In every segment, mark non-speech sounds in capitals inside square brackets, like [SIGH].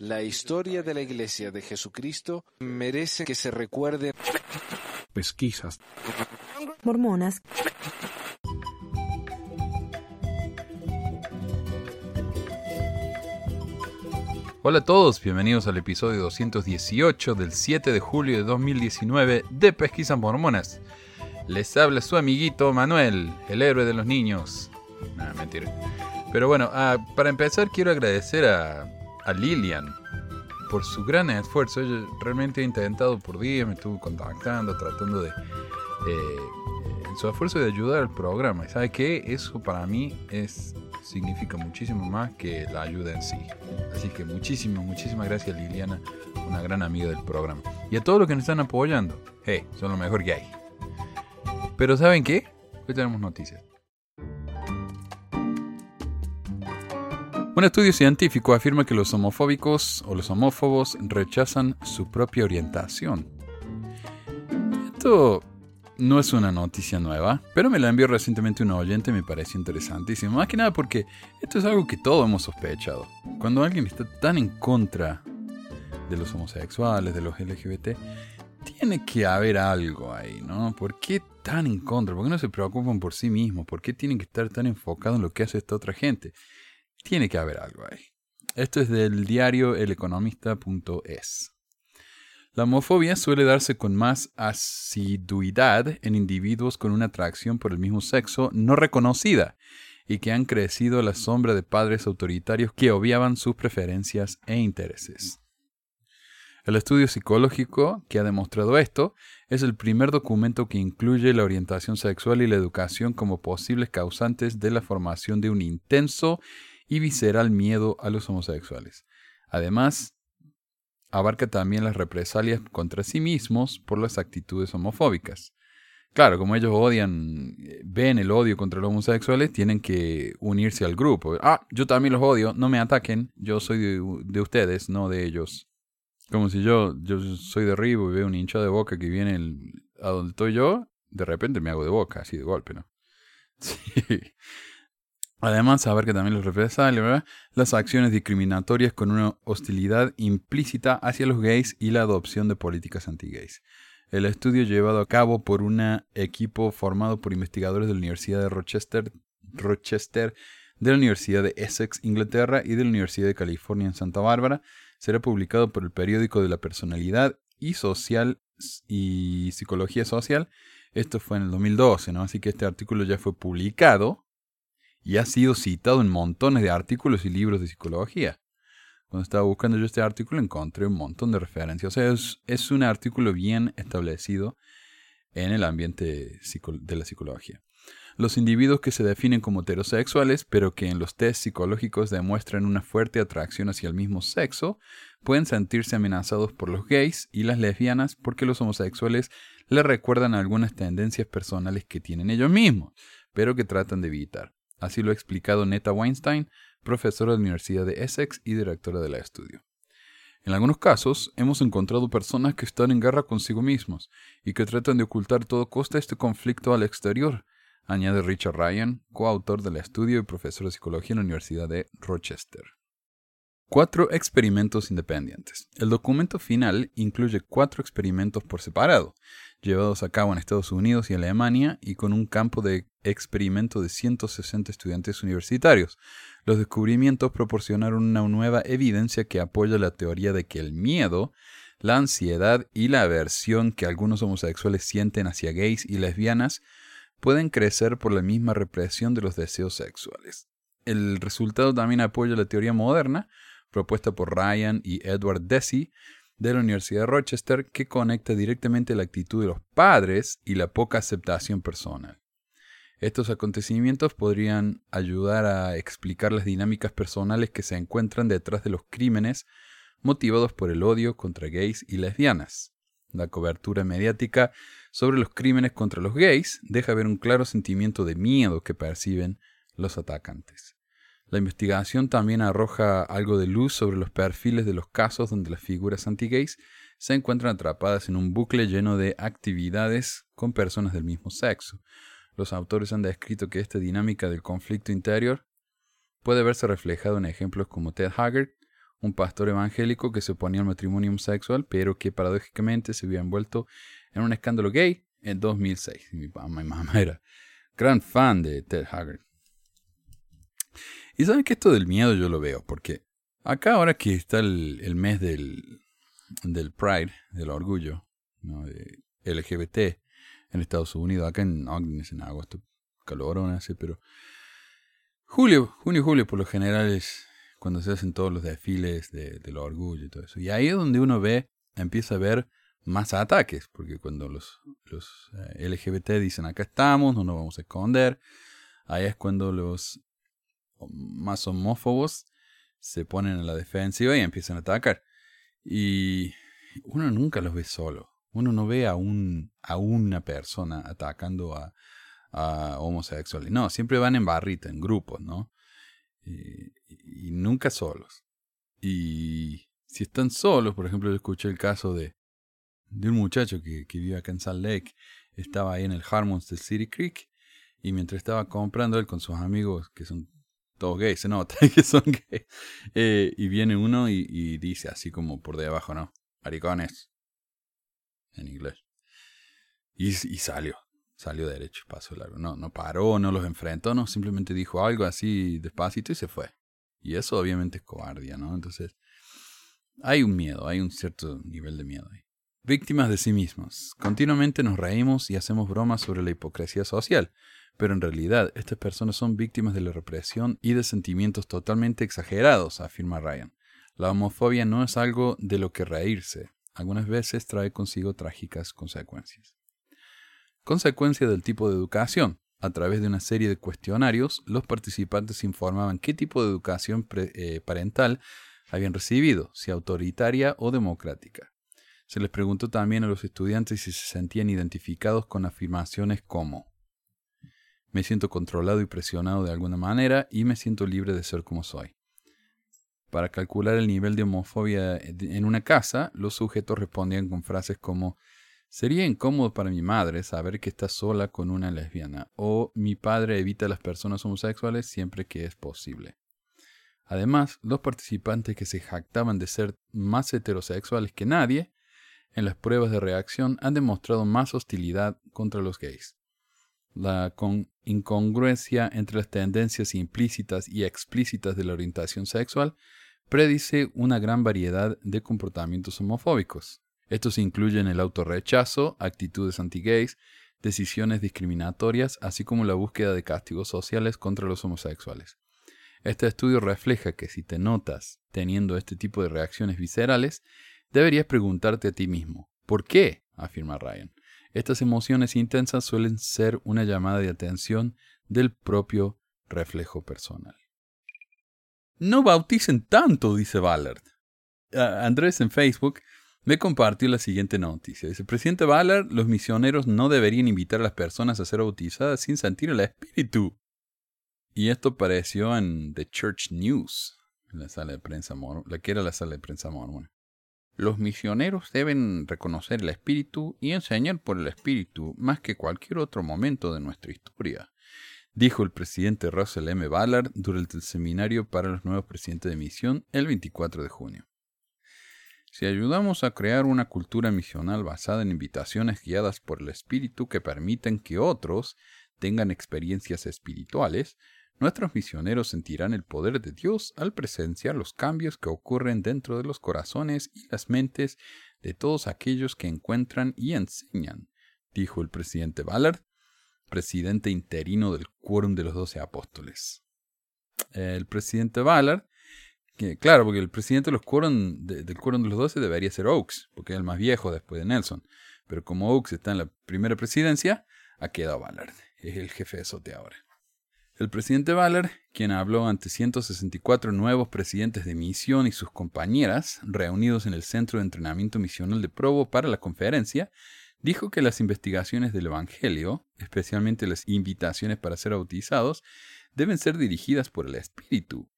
La historia de la Iglesia de Jesucristo merece que se recuerde. Pesquisas. Mormonas. Hola a todos, bienvenidos al episodio 218 del 7 de julio de 2019 de Pesquisas Mormonas. Les habla su amiguito Manuel, el héroe de los niños. Nada, mentira. Pero bueno, ah, para empezar quiero agradecer a, a Lilian por su gran esfuerzo. Ella realmente ha intentado por día, me estuvo contactando, tratando de... Eh, su esfuerzo de ayudar al programa. ¿Y sabe qué? Eso para mí es significa muchísimo más que la ayuda en sí. Así que muchísimas, muchísimas gracias Liliana, una gran amiga del programa. Y a todos los que nos están apoyando, hey, son lo mejor que hay. Pero ¿saben qué? Hoy tenemos noticias. Un estudio científico afirma que los homofóbicos o los homófobos rechazan su propia orientación. Esto no es una noticia nueva, pero me la envió recientemente un oyente y me pareció interesantísimo. Más que nada porque esto es algo que todos hemos sospechado. Cuando alguien está tan en contra de los homosexuales, de los LGBT, tiene que haber algo ahí, ¿no? ¿Por qué tan en contra? ¿Por qué no se preocupan por sí mismos? ¿Por qué tienen que estar tan enfocados en lo que hace esta otra gente? Tiene que haber algo ahí. Esto es del diario eleconomista.es. La homofobia suele darse con más asiduidad en individuos con una atracción por el mismo sexo no reconocida y que han crecido a la sombra de padres autoritarios que obviaban sus preferencias e intereses. El estudio psicológico que ha demostrado esto es el primer documento que incluye la orientación sexual y la educación como posibles causantes de la formación de un intenso y visceral miedo a los homosexuales. Además, abarca también las represalias contra sí mismos por las actitudes homofóbicas. Claro, como ellos odian, eh, ven el odio contra los homosexuales, tienen que unirse al grupo. Ah, yo también los odio, no me ataquen, yo soy de, ustedes, no de ellos. Como si yo, yo soy de Ribo y veo un hincha de boca que viene a donde estoy yo, de repente me hago de boca, así de golpe, ¿no? [LAUGHS] Sí. Además, saber que también los represalias, las acciones discriminatorias con una hostilidad implícita hacia los gays y la adopción de políticas anti-gays. El estudio llevado a cabo por un equipo formado por investigadores de la Universidad de Rochester, Rochester, de la Universidad de Essex, Inglaterra y de la Universidad de California en Santa Bárbara, será publicado por el periódico de la personalidad y social y psicología social. Esto fue en el 2012, ¿no? Así que este artículo ya fue publicado y ha sido citado en montones de artículos y libros de psicología. Cuando estaba buscando yo este artículo encontré un montón de referencias. O sea, es, un artículo bien establecido en el ambiente de la psicología. Los individuos que se definen como heterosexuales, pero que en los test psicológicos demuestran una fuerte atracción hacia el mismo sexo, pueden sentirse amenazados por los gays y las lesbianas porque los homosexuales les recuerdan algunas tendencias personales que tienen ellos mismos, pero que tratan de evitar. Así lo ha explicado Neta Weinstein, profesora de la Universidad de Essex y directora de la estudio. En algunos casos, hemos encontrado personas que están en guerra consigo mismos y que tratan de ocultar a todo costa este conflicto al exterior, añade Richard Ryan, coautor del estudio y profesor de psicología en la Universidad de Rochester. Cuatro experimentos independientes. El documento final incluye cuatro experimentos por separado, llevados a cabo en Estados Unidos y Alemania y con un campo de experimento de 160 estudiantes universitarios. Los descubrimientos proporcionaron una nueva evidencia que apoya la teoría de que el miedo, la ansiedad y la aversión que algunos homosexuales sienten hacia gays y lesbianas pueden crecer por la misma represión de los deseos sexuales. El resultado también apoya la teoría moderna, propuesta por Ryan y Edward Deci de la Universidad de Rochester, que conecta directamente la actitud de los padres y la poca aceptación personal. Estos acontecimientos podrían ayudar a explicar las dinámicas personales que se encuentran detrás de los crímenes motivados por el odio contra gays y lesbianas. La cobertura mediática sobre los crímenes contra los gays deja ver un claro sentimiento de miedo que perciben los atacantes. La investigación también arroja algo de luz sobre los perfiles de los casos donde las figuras anti-gays se encuentran atrapadas en un bucle lleno de actividades con personas del mismo sexo. Los autores han descrito que esta dinámica del conflicto interior puede verse reflejado en ejemplos como Ted Haggard un pastor evangélico que se oponía al matrimonio homosexual, pero que paradójicamente se había envuelto en un escándalo gay en 2006. Mi mamá, mi mamá era gran fan de Ted Haggard. Y saben que esto del miedo yo lo veo, porque acá ahora que está el, mes del, del Pride, del orgullo, de LGBT en Estados Unidos, acá en Ogden es en agosto, calorón pero julio, junio, julio por lo general es cuando se hacen todos los desfiles de, del orgullo y todo eso. Y ahí es donde uno ve, empieza a ver más ataques, porque cuando los, los eh, LGBT dicen acá estamos, no nos vamos a esconder, ahí es cuando los más homófobos se ponen en la defensiva y empiezan a atacar. Y uno nunca los ve solo. Uno no ve a, un, a una persona atacando a, a homosexuales. No, siempre van en barrita, en grupos, ¿no? Y, y, nunca solos. Y si están solos, por ejemplo, yo escuché el caso de, de un muchacho que, que vive acá en Salt Lake, estaba ahí en el Harmons del City Creek, y mientras estaba comprando él con sus amigos, que son todos gays, se nota [LAUGHS] que son gays, eh, y viene uno y, dice así como por debajo, ¿no? Maricones. En inglés. Y, y salió salió derecho, pasó largo. No, no paró, no los enfrentó, no, simplemente dijo algo así despacito y se fue. Y eso obviamente es cobardía, ¿no? Entonces, hay un miedo, hay un cierto nivel de miedo ahí. Víctimas de sí mismos. Continuamente nos reímos y hacemos bromas sobre la hipocresía social, pero en realidad estas personas son víctimas de la represión y de sentimientos totalmente exagerados, afirma Ryan. La homofobia no es algo de lo que reírse, algunas veces trae consigo trágicas consecuencias. Consecuencia del tipo de educación. A través de una serie de cuestionarios, los participantes informaban qué tipo de educación eh, parental habían recibido, si autoritaria o democrática. Se les preguntó también a los estudiantes si se sentían identificados con afirmaciones como me siento controlado y presionado de alguna manera y me siento libre de ser como soy. Para calcular el nivel de homofobia en una casa, los sujetos respondían con frases como Sería incómodo para mi madre saber que está sola con una lesbiana, o mi padre evita a las personas homosexuales siempre que es posible. Además, los participantes que se jactaban de ser más heterosexuales que nadie, en las pruebas de reacción han demostrado más hostilidad contra los gays. La incongruencia entre las tendencias implícitas y explícitas de la orientación sexual predice una gran variedad de comportamientos homofóbicos. Estos incluyen el autorrechazo, actitudes anti-gays, decisiones discriminatorias, así como la búsqueda de castigos sociales contra los homosexuales. Este estudio refleja que si te notas teniendo este tipo de reacciones viscerales, deberías preguntarte a ti mismo, ¿por qué? afirma Ryan. Estas emociones intensas suelen ser una llamada de atención del propio reflejo personal. No bauticen tanto, dice Ballard. Andrés en Facebook me compartió la siguiente noticia. Dice, presidente Ballard, los misioneros no deberían invitar a las personas a ser bautizadas sin sentir el espíritu. Y esto apareció en The Church News, en la sala de prensa la que era la sala de prensa mormona. Los misioneros deben reconocer el espíritu y enseñar por el espíritu más que cualquier otro momento de nuestra historia, dijo el presidente Russell M. Ballard durante el seminario para los nuevos presidentes de misión el 24 de junio. Si ayudamos a crear una cultura misional basada en invitaciones guiadas por el Espíritu que permiten que otros tengan experiencias espirituales, nuestros misioneros sentirán el poder de Dios al presenciar los cambios que ocurren dentro de los corazones y las mentes de todos aquellos que encuentran y enseñan, dijo el presidente Ballard, presidente interino del Quórum de los Doce Apóstoles. El presidente Ballard claro, porque el presidente del quórum de los doce debería ser Oaks, porque es el más viejo después de Nelson. Pero como Oaks está en la primera presidencia, ha quedado Ballard. Es el jefe de SOTE ahora. El presidente Ballard, quien habló ante 164 nuevos presidentes de misión y sus compañeras, reunidos en el Centro de Entrenamiento Misional de Provo para la conferencia, dijo que las investigaciones del Evangelio, especialmente las invitaciones para ser bautizados, deben ser dirigidas por el Espíritu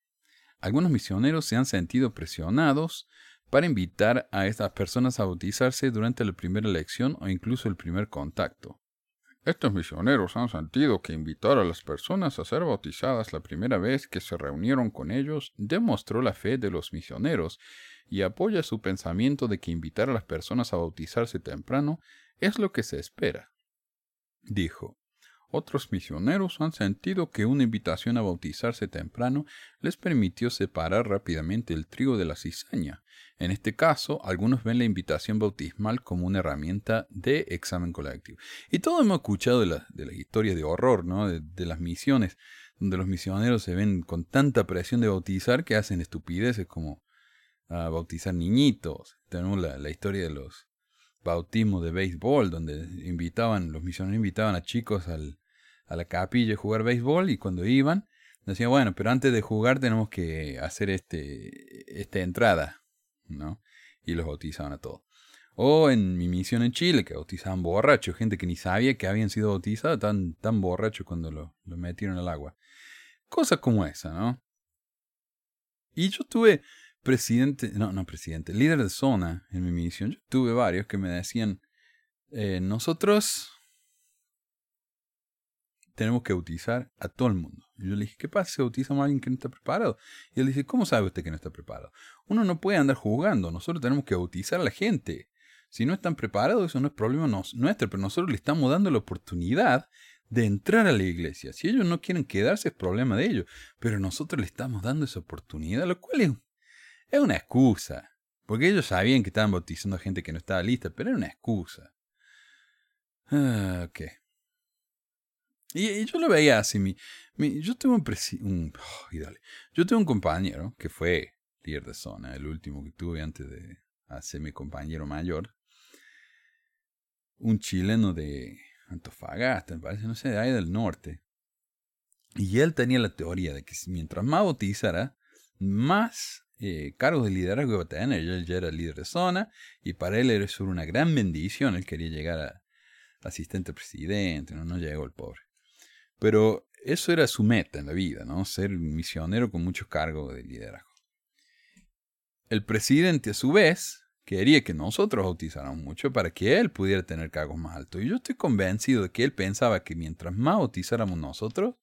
algunos misioneros se han sentido presionados para invitar a estas personas a bautizarse durante la primera elección o incluso el primer contacto. Estos misioneros han sentido que invitar a las personas a ser bautizadas la primera vez que se reunieron con ellos demostró la fe de los misioneros y apoya su pensamiento de que invitar a las personas a bautizarse temprano es lo que se espera. Dijo, otros misioneros han sentido que una invitación a bautizarse temprano les permitió separar rápidamente el trigo de la cizaña. En este caso, algunos ven la invitación bautismal como una herramienta de examen colectivo. Y todos hemos escuchado de, la, de las historias de horror, ¿no? De, las misiones, donde los misioneros se ven con tanta presión de bautizar que hacen estupideces como ah, bautizar niñitos. Tenemos la, la historia de los bautismos de béisbol, donde invitaban, los misioneros invitaban a chicos al, a la capilla a jugar béisbol y cuando iban, decían, bueno, pero antes de jugar tenemos que hacer este, esta entrada, ¿no? Y los bautizaban a todos. O en mi misión en Chile, que bautizaban borrachos, gente que ni sabía que habían sido bautizados, tan, tan borrachos cuando lo, lo metieron al agua. Cosas como esa, ¿no? Y yo tuve presidente, no, no presidente, líder de zona en mi misión. Yo tuve varios que me decían, eh, nosotros tenemos que bautizar a todo el mundo. Y yo le dije, ¿qué pasa si bautizamos a alguien que no está preparado? Y él dice, ¿cómo sabe usted que no está preparado? Uno no puede andar jugando, nosotros tenemos que bautizar a la gente. Si no están preparados, eso no es problema nuestro, pero nosotros le estamos dando la oportunidad de entrar a la iglesia. Si ellos no quieren quedarse, es problema de ellos, pero nosotros le estamos dando esa oportunidad, lo cual es, es una excusa. Porque ellos sabían que estaban bautizando a gente que no estaba lista, pero era una excusa. Ah. Y, yo lo veía así. Mi, yo tuve un, un Yo tuve un compañero que fue líder de zona, el último que tuve antes de hacer mi compañero mayor. Un chileno de Antofagasta, me parece, no sé, de ahí del norte. Y él tenía la teoría de que mientras más bautizara, más eh, cargos de liderazgo iba a tener. Él ya era líder de zona y para él era una gran bendición. Él quería llegar a asistente presidente, no, no llegó el pobre. Pero eso era su meta en la vida, ¿no? Ser un misionero con mucho cargo de liderazgo. El presidente, a su vez, quería que nosotros bautizáramos mucho para que él pudiera tener cargos más altos. Y yo estoy convencido de que él pensaba que mientras más bautizáramos nosotros,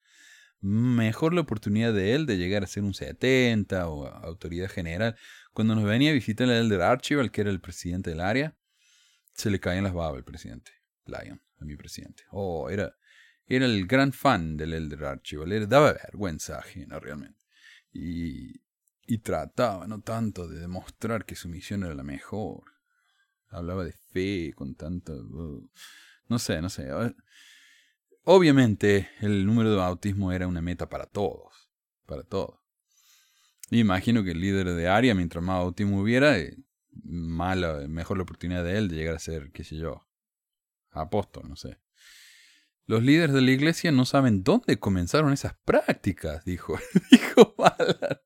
mejor la oportunidad de él de llegar a ser un 70 o autoridad general. Cuando nos venía a visitar el Elder Archibald, que era el presidente del área, se le caían las babas al presidente, Lyon, a mi presidente. Oh, era, era el gran fan del Elder Archibald, le daba vergüenza ajena realmente. Y, y trataba, no tanto, de demostrar que su misión era la mejor. Hablaba de fe con tanto... Uh, no sé, no sé. Obviamente el número de bautismo era una meta para todos, para todos. imagino que el líder de área, mientras más bautismo hubiera, eh, mejor la oportunidad de él de llegar a ser, qué sé yo, apóstol, no sé. Los líderes de la iglesia no saben dónde comenzaron esas prácticas, dijo, [LAUGHS] dijo Ballard.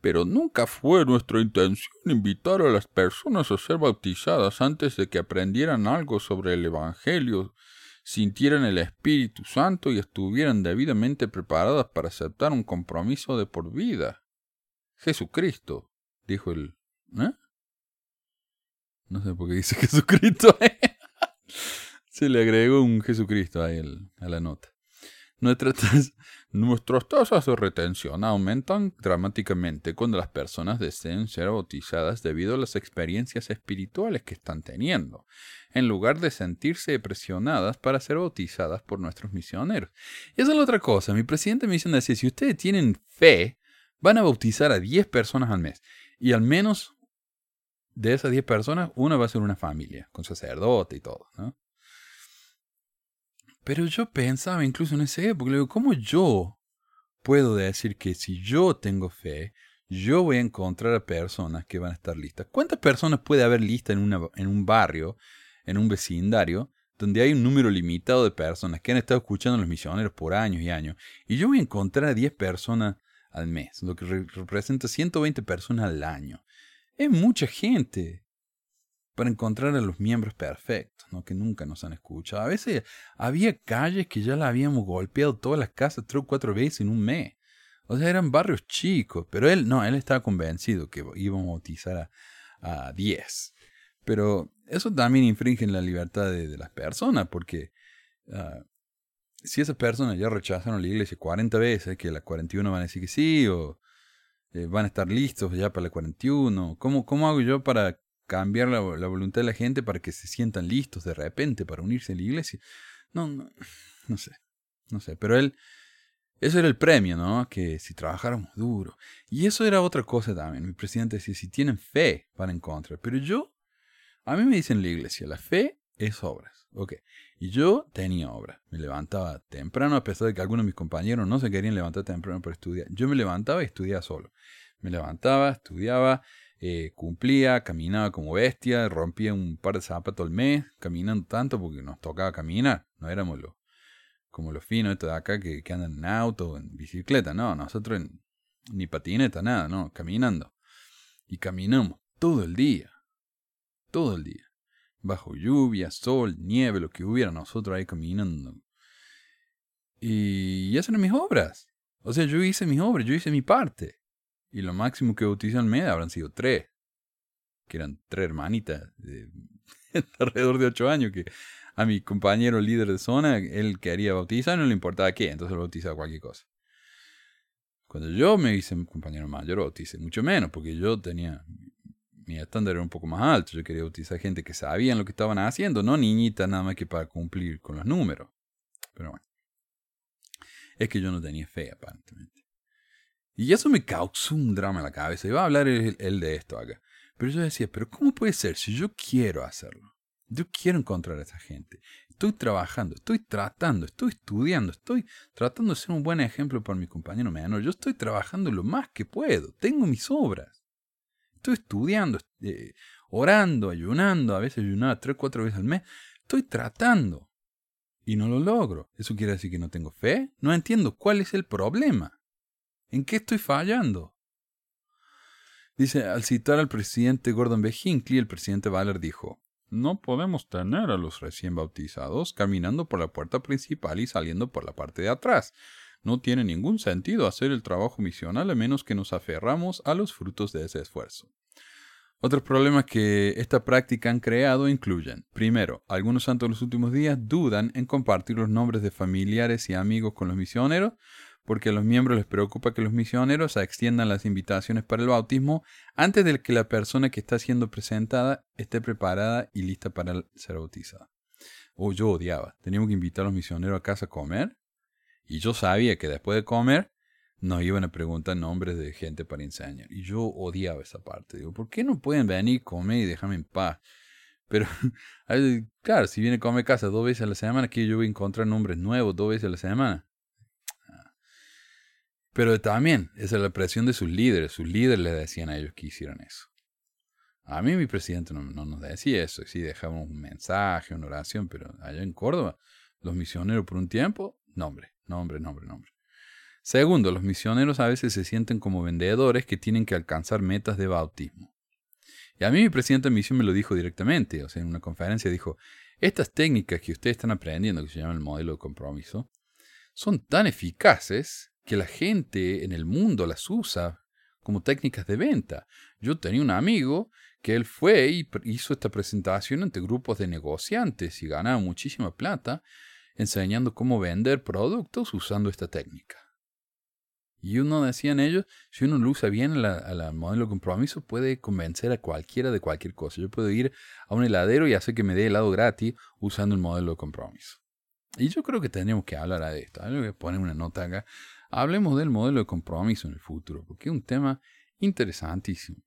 Pero nunca fue nuestra intención invitar a las personas a ser bautizadas antes de que aprendieran algo sobre el Evangelio, sintieran el Espíritu Santo y estuvieran debidamente preparadas para aceptar un compromiso de por vida. Jesucristo, dijo el... ¿Eh? No sé por qué dice [LAUGHS] Jesucristo. ¿eh? Se le agregó un Jesucristo ahí a la nota. Nuestras, nuestras tasas de retención aumentan dramáticamente cuando las personas deseen ser bautizadas debido a las experiencias espirituales que están teniendo, en lugar de sentirse presionadas para ser bautizadas por nuestros misioneros. Y esa es la otra cosa. Mi presidente me dice, si ustedes tienen fe, van a bautizar a 10 personas al mes. Y al menos de esas 10 personas, una va a ser una familia, con sacerdote y todo. ¿no? Pero yo pensaba incluso en ese época, digo, ¿cómo yo puedo decir que si yo tengo fe, yo voy a encontrar a personas que van a estar listas? ¿Cuántas personas puede haber listas en, en un barrio, en un vecindario, donde hay un número limitado de personas que han estado escuchando a los misioneros por años y años? Y yo voy a encontrar a 10 personas al mes, lo que representa 120 personas al año. Es mucha gente para encontrar a los miembros perfectos, ¿no? que nunca nos han escuchado. A veces había calles que ya la habíamos golpeado todas las casas tres o cuatro veces en un mes. O sea, eran barrios chicos, pero él no, él estaba convencido que íbamos a bautizar a, diez. Pero eso también infringe en la libertad de, las personas, porque ah, si esas personas ya rechazaron la iglesia 40 veces, que las 41 van a decir que sí, o eh, van a estar listos ya para la 41, ¿cómo, cómo hago yo para cambiar la, voluntad de la gente para que se sientan listos de repente para unirse a la iglesia? No, no, no sé, no sé, pero él, eso era el premio, ¿no? Que si trabajáramos duro. Y eso era otra cosa también. Mi presidente decía, si tienen fe, van a encontrar. Pero yo, a mí me dicen en la iglesia, la fe es obras. Ok. Y yo tenía obras. Me levantaba temprano, a pesar de que algunos de mis compañeros no se querían levantar temprano para estudiar. Yo me levantaba y estudiaba solo. Me levantaba, estudiaba, eh, cumplía, caminaba como bestia, rompía un par de zapatos al mes, caminando tanto porque nos tocaba caminar. No éramos los como los finos estos de acá que, que andan en auto, en bicicleta, no, nosotros ni patineta, nada, no, caminando. Y caminamos todo el día, todo el día, bajo lluvia, sol, nieve, lo que hubiera, nosotros ahí caminando. Y, y esas eran mis obras. O sea, yo hice mis obras, yo hice mi parte. Y lo máximo que bautizan en media habrán sido tres. Que eran tres hermanitas [LAUGHS] de alrededor de ocho años que a mi compañero líder de zona, él quería bautizar, no le importaba qué, entonces bautizaba cualquier cosa. Cuando yo me hice compañero mayor, bauticé mucho menos, porque yo tenía, mi estándar era un poco más alto, yo quería bautizar gente que sabían lo que estaban haciendo, no niñitas nada más que para cumplir con los números. Pero bueno, es que yo no tenía fe aparentemente. Y eso me causó un drama en la cabeza. Iba a hablar él de esto acá. Pero yo decía, pero ¿cómo puede ser si yo quiero hacerlo? Yo quiero encontrar a esa gente. Estoy trabajando, estoy tratando, estoy estudiando, estoy tratando de ser un buen ejemplo para mi compañero menor. Yo estoy trabajando lo más que puedo. Tengo mis obras. Estoy estudiando, eh, orando, ayunando. A veces ayunaba tres, cuatro veces al mes. Estoy tratando. Y no lo logro. ¿Eso quiere decir que no tengo fe? No entiendo cuál es el problema. ¿En qué estoy fallando? Dice, al citar al presidente Gordon B. Hinckley, el presidente Baller dijo, no podemos tener a los recién bautizados caminando por la puerta principal y saliendo por la parte de atrás. No tiene ningún sentido hacer el trabajo misional a menos que nos aferramos a los frutos de ese esfuerzo. Otros problemas que esta práctica han creado incluyen, primero, algunos santos en los últimos días dudan en compartir los nombres de familiares y amigos con los misioneros, porque a los miembros les preocupa que los misioneros extiendan las invitaciones para el bautismo antes de que la persona que está siendo presentada esté preparada y lista para ser bautizada. O yo odiaba, teníamos que invitar a los misioneros a casa a comer y yo sabía que después de comer nos iban a preguntar nombres de gente para enseñar. Y yo odiaba esa parte. Digo, ¿por qué no pueden venir, comer y dejarme en paz? Pero, [LAUGHS] claro, si viene a comer casa dos veces a la semana, que yo voy a encontrar nombres nuevos dos veces a la semana. Pero también, es la presión de sus líderes. Sus líderes le decían a ellos que hicieran eso. A mí mi presidente no, nos decía eso. Sí, dejábamos un mensaje, una oración, pero allá en Córdoba, los misioneros por un tiempo, nombre, nombre, nombre, nombre. Segundo, los misioneros a veces se sienten como vendedores que tienen que alcanzar metas de bautismo. Y a mí mi presidente de misión me lo dijo directamente, o sea, en una conferencia dijo, estas técnicas que ustedes están aprendiendo, que se llama el modelo de compromiso, son tan eficaces que la gente en el mundo las usa como técnicas de venta. Yo tenía un amigo que él fue y hizo esta presentación ante grupos de negociantes y ganaba muchísima plata enseñando cómo vender productos usando esta técnica. Y uno decían ellos, si uno lo usa bien al modelo de compromiso, puede convencer a cualquiera de cualquier cosa. Yo puedo ir a un heladero y hacer que me dé helado gratis usando el modelo de compromiso. Y yo creo que tendríamos que hablar de esto. Tengo que poner una nota acá hablemos del modelo de compromiso en el futuro, porque es un tema interesantísimo.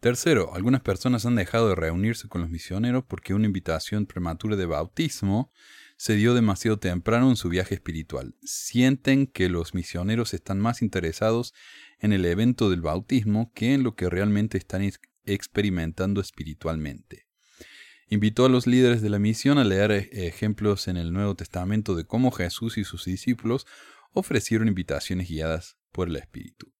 Tercero, algunas personas han dejado de reunirse con los misioneros porque una invitación prematura de bautismo se dio demasiado temprano en su viaje espiritual. Sienten que los misioneros están más interesados en el evento del bautismo que en lo que realmente están experimentando espiritualmente. Invitó a los líderes de la misión a leer ejemplos en el Nuevo Testamento de cómo Jesús y sus discípulos ofrecieron invitaciones guiadas por el Espíritu.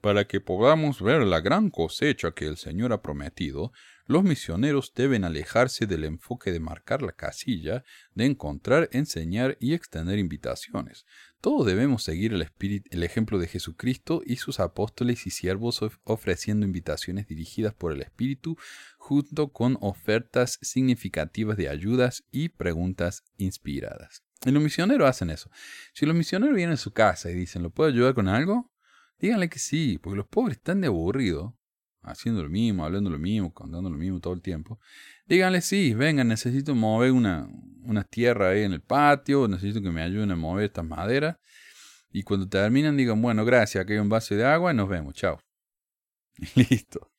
Para que podamos ver la gran cosecha que el Señor ha prometido, los misioneros deben alejarse del enfoque de marcar la casilla, de encontrar, enseñar y extender invitaciones. Todos debemos seguir el, el ejemplo de Jesucristo y sus apóstoles y siervos ofreciendo invitaciones dirigidas por el Espíritu junto con ofertas significativas de ayudas y preguntas inspiradas. Y los misioneros hacen eso. Si los misioneros vienen a su casa y dicen, ¿lo puedo ayudar con algo? Díganle que sí, porque los pobres están de aburrido, haciendo lo mismo, hablando lo mismo, contando lo mismo todo el tiempo. Díganle sí, vengan, necesito mover una, una tierra ahí en el patio, necesito que me ayuden a mover estas maderas. Y cuando terminan, digan, bueno, gracias, aquí hay un vaso de agua y nos vemos, chao. [LAUGHS] listo.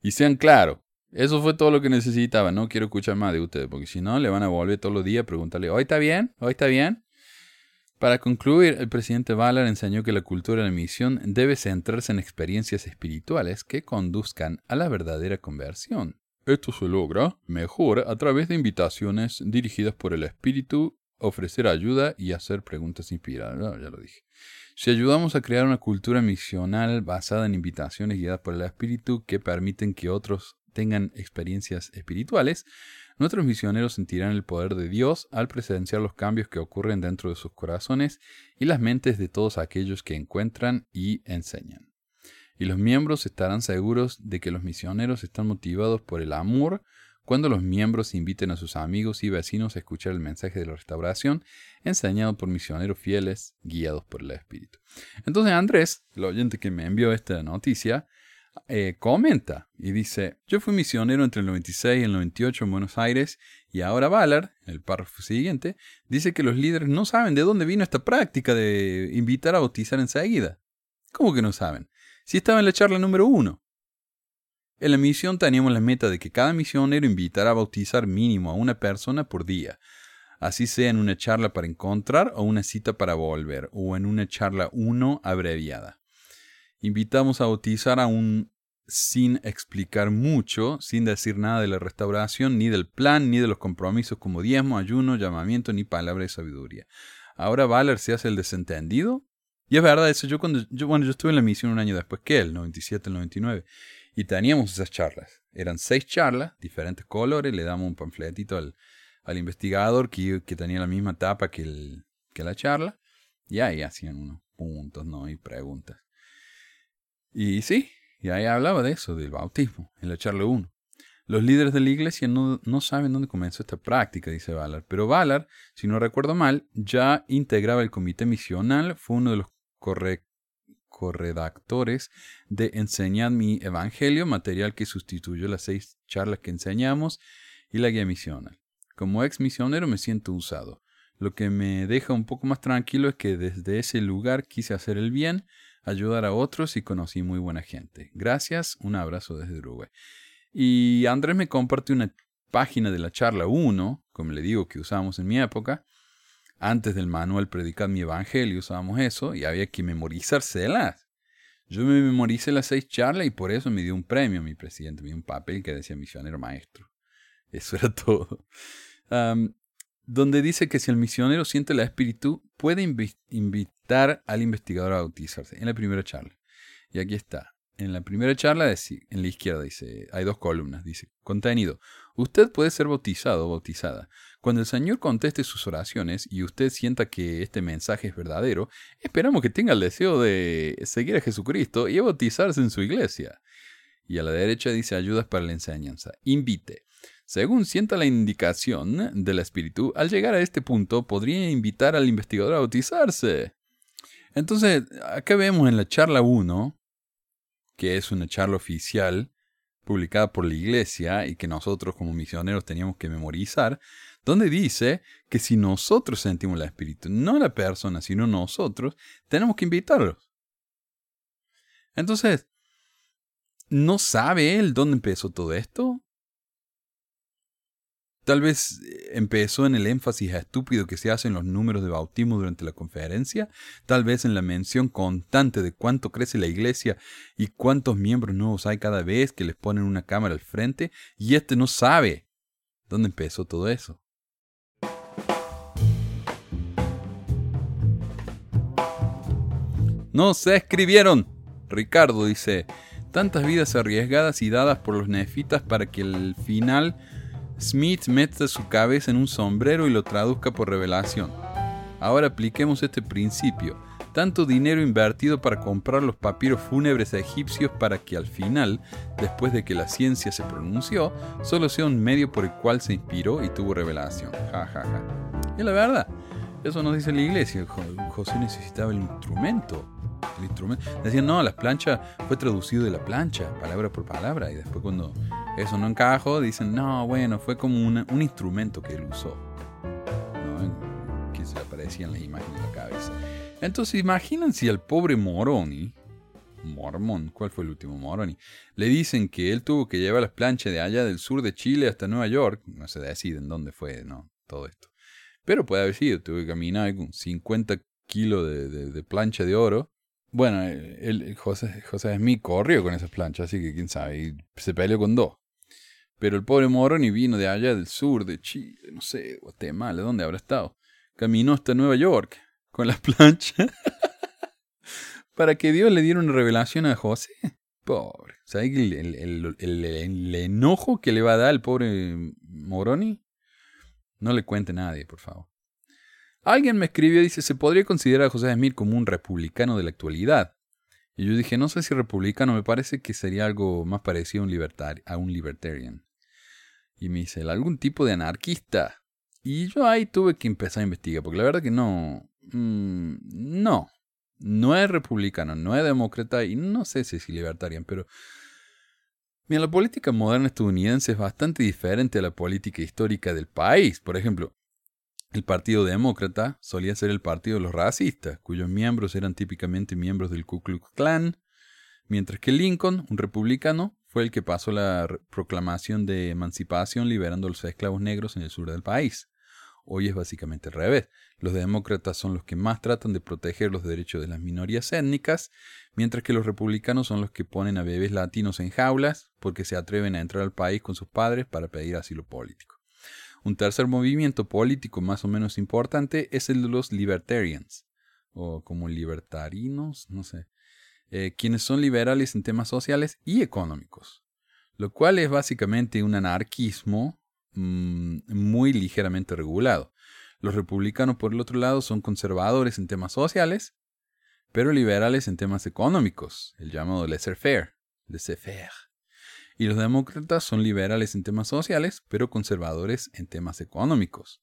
Y sean claros, eso fue todo lo que necesitaba, no quiero escuchar más de ustedes, porque si no, le van a volver todos los días a preguntarle, ¿hoy está bien? ¿Hoy está bien? Para concluir, el presidente Ballard enseñó que la cultura de la misión debe centrarse en experiencias espirituales que conduzcan a la verdadera conversión. Esto se logra mejor a través de invitaciones dirigidas por el Espíritu, ofrecer ayuda y hacer preguntas inspiradas. ya lo dije. Si ayudamos a crear una cultura misional basada en invitaciones guiadas por el Espíritu que permiten que otros tengan experiencias espirituales, Nuestros misioneros sentirán el poder de Dios al presenciar los cambios que ocurren dentro de sus corazones y las mentes de todos aquellos que encuentran y enseñan. Y los miembros estarán seguros de que los misioneros están motivados por el amor cuando los miembros inviten a sus amigos y vecinos a escuchar el mensaje de la restauración enseñado por misioneros fieles guiados por el Espíritu. Entonces Andrés, el oyente que me envió esta noticia, eh, comenta y dice, yo fui misionero entre el 96 y el 98 en Buenos Aires y ahora Ballard, el párrafo siguiente, dice que los líderes no saben de dónde vino esta práctica de invitar a bautizar enseguida. ¿Cómo que no saben? Si estaba en la charla número uno. En la misión teníamos la meta de que cada misionero invitara a bautizar mínimo a una persona por día, así sea en una charla para encontrar o una cita para volver, o en una charla uno abreviada. Invitamos a bautizar a un sin explicar mucho, sin decir nada de la restauración, ni del plan, ni de los compromisos como diezmo, ayuno, llamamiento, ni palabra de sabiduría. Ahora Valer se hace el desentendido. Y es verdad eso, yo cuando, yo, bueno, yo estuve en la misión un año después que él, 97, el 99, y teníamos esas charlas. Eran seis charlas, diferentes colores, le damos un panfletito al, al investigador que, que, tenía la misma tapa que, el, que la charla, y ahí hacían unos puntos, ¿no? Y preguntas. Y sí, y ahí hablaba de eso, del bautismo, en la charla 1. Los líderes de la iglesia no, no, saben dónde comenzó esta práctica, dice Ballard. Pero Ballard, si no recuerdo mal, ya integraba el comité misional, fue uno de los corredactores de Enseñad mi Evangelio, material que sustituyó las seis charlas que enseñamos y la guía misional. Como ex misionero me siento usado. Lo que me deja un poco más tranquilo es que desde ese lugar quise hacer el bien, ayudar a otros y conocí muy buena gente. Gracias, un abrazo desde Uruguay. Y Andrés me comparte una página de la charla 1, como le digo que usábamos en mi época. Antes del manual Predicar mi Evangelio usábamos eso y había que memorizárselas. Yo me memoricé las seis charlas y por eso me dio un premio mi presidente, me dio un papel que decía misionero maestro. Eso era [LAUGHS] todo donde dice que si el misionero siente la espíritu, puede invitar al investigador a bautizarse. En la primera charla. Y aquí está. En la primera charla, en la izquierda dice, hay dos columnas, dice, contenido. Usted puede ser bautizado o bautizada. Cuando el Señor conteste sus oraciones y usted sienta que este mensaje es verdadero, esperamos que tenga el deseo de seguir a Jesucristo y bautizarse en su iglesia. Y a la derecha dice ayudas para la enseñanza. Invite. Según sienta la indicación del espíritu, al llegar a este punto podría invitar al investigador a bautizarse. Entonces, acá vemos en la charla 1, que es una charla oficial publicada por la iglesia y que nosotros como misioneros teníamos que memorizar, donde dice que si nosotros sentimos el espíritu, no la persona, sino nosotros, tenemos que invitarlos. Entonces, ¿no sabe él dónde empezó todo esto? Tal vez eh, empezó en el énfasis estúpido que se hace en los números de bautismo durante la conferencia, tal vez en la mención constante de cuánto crece la iglesia y cuántos miembros nuevos hay cada vez que les ponen una cámara al frente, y este no sabe dónde empezó todo eso. No se escribieron. Ricardo dice, Tantas vidas arriesgadas y dadas por los nefitas para que al final Smith meta su cabeza en un sombrero y lo traduzca por revelación. Ahora apliquemos este principio. Tanto dinero invertido para comprar los papiros fúnebres egipcios para que al final, después de que la ciencia se pronunció, solo sea un medio por el cual se inspiró y tuvo revelación. Ja, ja, ja. Y la verdad, eso nos dice la iglesia. José necesitaba el instrumento el instrumento. Decían, no, la plancha fue traducido de la plancha, palabra por palabra. Y después cuando eso no encajó, dicen, no, bueno, fue como un instrumento que él usó. ¿no? Que se le aparecían las imágenes en la cabeza. Entonces imaginen si al pobre Moroni, Mormón, ¿cuál fue el último Moroni? Le dicen que él tuvo que llevar las planchas de allá del sur de Chile hasta Nueva York. No se deciden dónde fue, ¿no? Todo esto. Pero puede haber sido, tuvo que caminar con 50 kilos de plancha de oro bueno, el, José, José Smith corrió con esas planchas, así que quién sabe, y se peleó con dos. Pero el pobre Moroni vino de allá del sur, de Chile, no sé, Guatemala, ¿dónde habrá estado? Caminó hasta Nueva York con las [LAUGHS] planchas para que Dios le diera una revelación a José. Pobre. ¿Sabes el, el, el, enojo que le va a dar al pobre Moroni? No le cuente a nadie, por favor. Alguien me escribió y dice, ¿se podría considerar a José Smith como un republicano de la actualidad? Y yo dije, no sé si republicano, me parece que sería algo más parecido a un, a un libertarian. Y me dice, ¿algún tipo de anarquista? Y yo ahí tuve que empezar a investigar, porque la verdad que no, mm, no, no es republicano, no es demócrata y no sé si es libertarian, pero mira, la política moderna estadounidense es bastante diferente a la política histórica del país. Por ejemplo, el Partido Demócrata solía ser el partido de los racistas, cuyos miembros eran típicamente miembros del Ku Klux Klan, mientras que Lincoln, un republicano, fue el que pasó la proclamación de emancipación liberando a los esclavos negros en el sur del país. Hoy es básicamente al revés. Los demócratas son los que más tratan de proteger los derechos de las minorías étnicas, mientras que los republicanos son los que ponen a bebés latinos en jaulas porque se atreven a entrar al país con sus padres para pedir asilo político. Un tercer movimiento político más o menos importante es el de los libertarians, o como libertarinos, no sé, eh, quienes son liberales en temas sociales y económicos, lo cual es básicamente un anarquismo mm, muy ligeramente regulado. Los republicanos, por el otro lado, son conservadores en temas sociales, pero liberales en temas económicos, el llamado laissez-faire, laissez-faire y los demócratas son liberales en temas sociales, pero conservadores en temas económicos.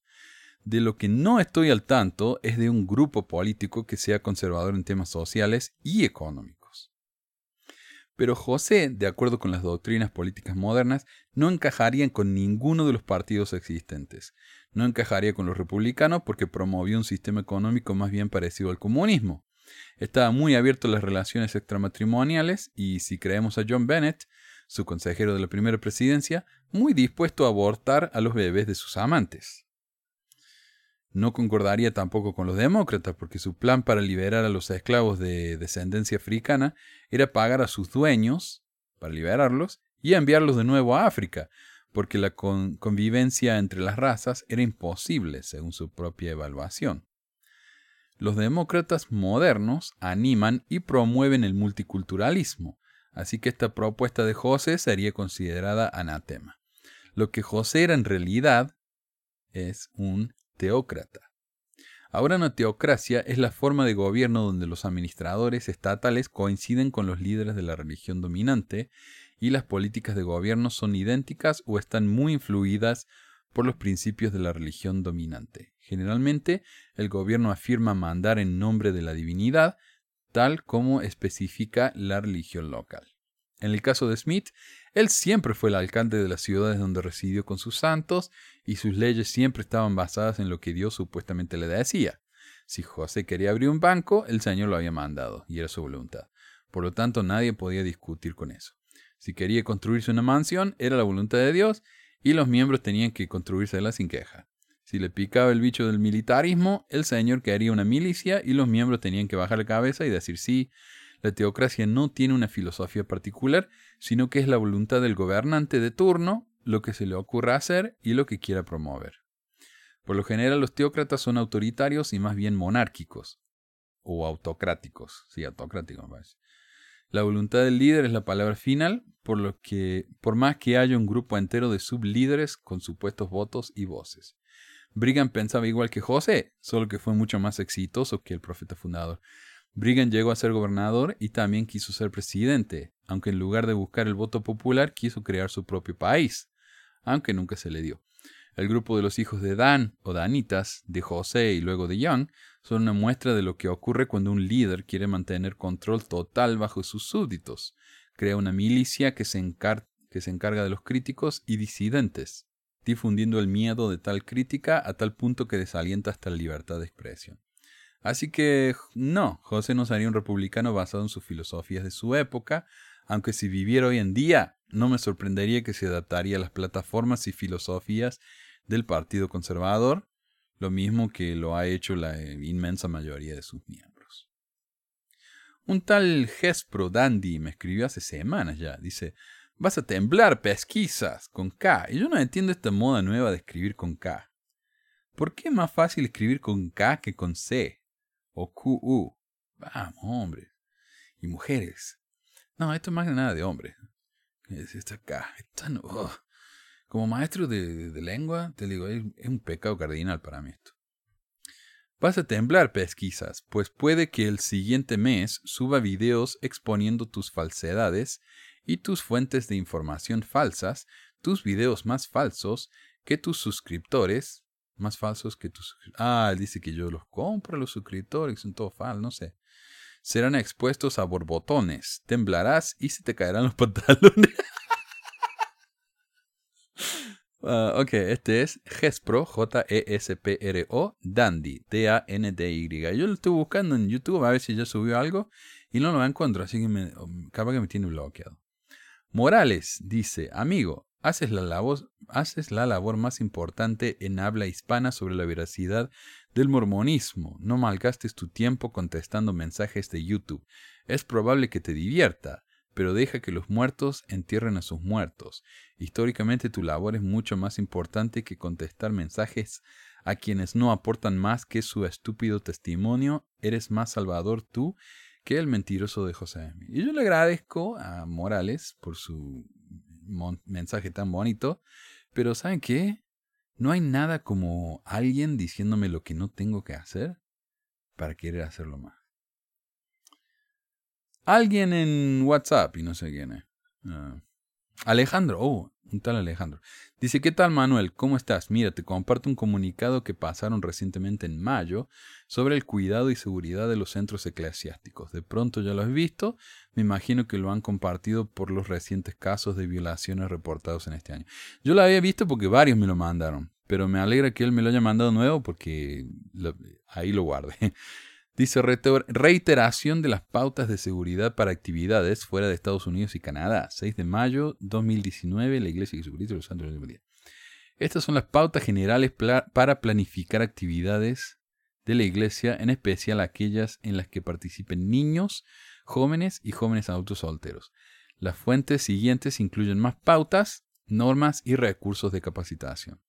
De lo que no estoy al tanto es de un grupo político que sea conservador en temas sociales y económicos. Pero José, de acuerdo con las doctrinas políticas modernas, no encajaría con ninguno de los partidos existentes. No encajaría con los republicanos porque promovió un sistema económico más bien parecido al comunismo. Estaba muy abierto a las relaciones extramatrimoniales y, si creemos a John Bennett, su consejero de la primera presidencia, muy dispuesto a abortar a los bebés de sus amantes. No concordaría tampoco con los demócratas, porque su plan para liberar a los esclavos de descendencia africana era pagar a sus dueños, para liberarlos, y enviarlos de nuevo a África, porque la convivencia entre las razas era imposible, según su propia evaluación. Los demócratas modernos animan y promueven el multiculturalismo, Así que esta propuesta de José sería considerada anatema. Lo que José era en realidad es un teócrata. Ahora una teocracia es la forma de gobierno donde los administradores estatales coinciden con los líderes de la religión dominante y las políticas de gobierno son idénticas o están muy influidas por los principios de la religión dominante. Generalmente, el gobierno afirma mandar en nombre de la divinidad, tal como especifica la religión local. En el caso de Smith, él siempre fue el alcalde de las ciudades donde residió con sus santos y sus leyes siempre estaban basadas en lo que Dios supuestamente le decía. Si José quería abrir un banco, el Señor lo había mandado y era su voluntad. Por lo tanto, nadie podía discutir con eso. Si quería construirse una mansión, era la voluntad de Dios y los miembros tenían que construírsela sin queja. Si le picaba el bicho del militarismo, el señor quería una milicia y los miembros tenían que bajar la cabeza y decir sí. La teocracia no tiene una filosofía particular, sino que es la voluntad del gobernante de turno, lo que se le ocurra hacer y lo que quiera promover. Por lo general los teócratas son autoritarios y más bien monárquicos, o autocráticos, sí, autocráticos. La voluntad del líder es la palabra final, por lo que, por más que haya un grupo entero de sublíderes con supuestos votos y voces. Brigham pensaba igual que José, solo que fue mucho más exitoso que el profeta fundador. Brigham llegó a ser gobernador y también quiso ser presidente, aunque en lugar de buscar el voto popular quiso crear su propio país, aunque nunca se le dio. El grupo de los hijos de Dan o Danitas, de José y luego de Young, son una muestra de lo que ocurre cuando un líder quiere mantener control total bajo sus súbditos. Crea una milicia que se, que se encarga de los críticos y disidentes, difundiendo el miedo de tal crítica a tal punto que desalienta hasta la libertad de expresión. Así que no, José no sería un republicano basado en sus filosofías de su época, aunque si viviera hoy en día, no me sorprendería que se adaptaría a las plataformas y filosofías del Partido Conservador, lo mismo que lo ha hecho la inmensa mayoría de sus miembros. Un tal Gespro Dandy me escribió hace semanas ya. Dice, vas a temblar, pesquisas, con K. Y yo no entiendo esta moda nueva de escribir con K. ¿Por qué es más fácil escribir con K que con C? O QU. Vamos, hombres. Y mujeres. No, esto es más que nada de hombres. Es esta K. Oh. Como maestro de, lengua, te digo, es, un pecado cardinal para mí esto. Vas a temblar, pesquisas, pues puede que el siguiente mes suba videos exponiendo tus falsedades y tus fuentes de información falsas, tus videos más falsos que tus suscriptores, más falsos que tus... Ah, él dice que yo los compro, los suscriptores, son todo falsos, no sé. Serán expuestos a borbotones, temblarás y se te caerán los [LAUGHS] pantalones. Ah, ok, este es Gespro, J-E-S-P-R-O, Dandy, D-A-N-D-Y. Yo lo estoy buscando en YouTube a ver si ya subió algo y no lo encuentro, así que me, capaz que me tiene bloqueado. Morales dice, amigo, haces la, labor, más importante en habla hispana sobre la veracidad del mormonismo. No malgastes tu tiempo contestando mensajes de YouTube. Es probable que te divierta pero deja que los muertos entierren a sus muertos. Históricamente tu labor es mucho más importante que contestar mensajes a quienes no aportan más que su estúpido testimonio. Eres más salvador tú que el mentiroso de José. Y yo le agradezco a Morales por su mensaje tan bonito, pero ¿saben qué? No hay nada como alguien diciéndome lo que no tengo que hacer para querer hacerlo más. Alguien en WhatsApp, y no sé quién es. Ah. Alejandro, oh, un tal Alejandro. Dice, ¿qué tal Manuel? ¿Cómo estás? Mira, te comparto un comunicado que pasaron recientemente en mayo sobre el cuidado y seguridad de los centros eclesiásticos. De pronto ya lo has visto, me imagino que lo han compartido por los recientes casos de violaciones reportados en este año. Yo lo había visto porque varios me lo mandaron, pero me alegra que él me lo haya mandado nuevo porque ahí lo guardé. Dice reiteración de las pautas de seguridad para actividades fuera de Estados Unidos y Canadá. 6 de mayo 2019, la Iglesia de Jesucristo de los Santos de. Estas son las pautas generales para planificar actividades de la Iglesia, en especial aquellas en las que participen niños, jóvenes y jóvenes adultos solteros. Las fuentes siguientes incluyen más pautas, normas y recursos de capacitación.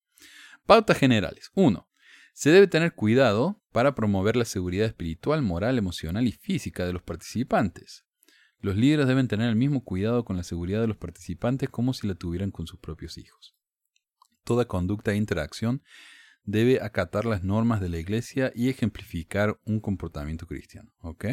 Pautas generales. 1. Se debe tener cuidado para promover la seguridad espiritual, moral, emocional y física de los participantes. Los líderes deben tener el mismo cuidado con la seguridad de los participantes como si la tuvieran con sus propios hijos. Toda conducta e interacción debe acatar las normas de la iglesia y ejemplificar un comportamiento cristiano. ¿Ok?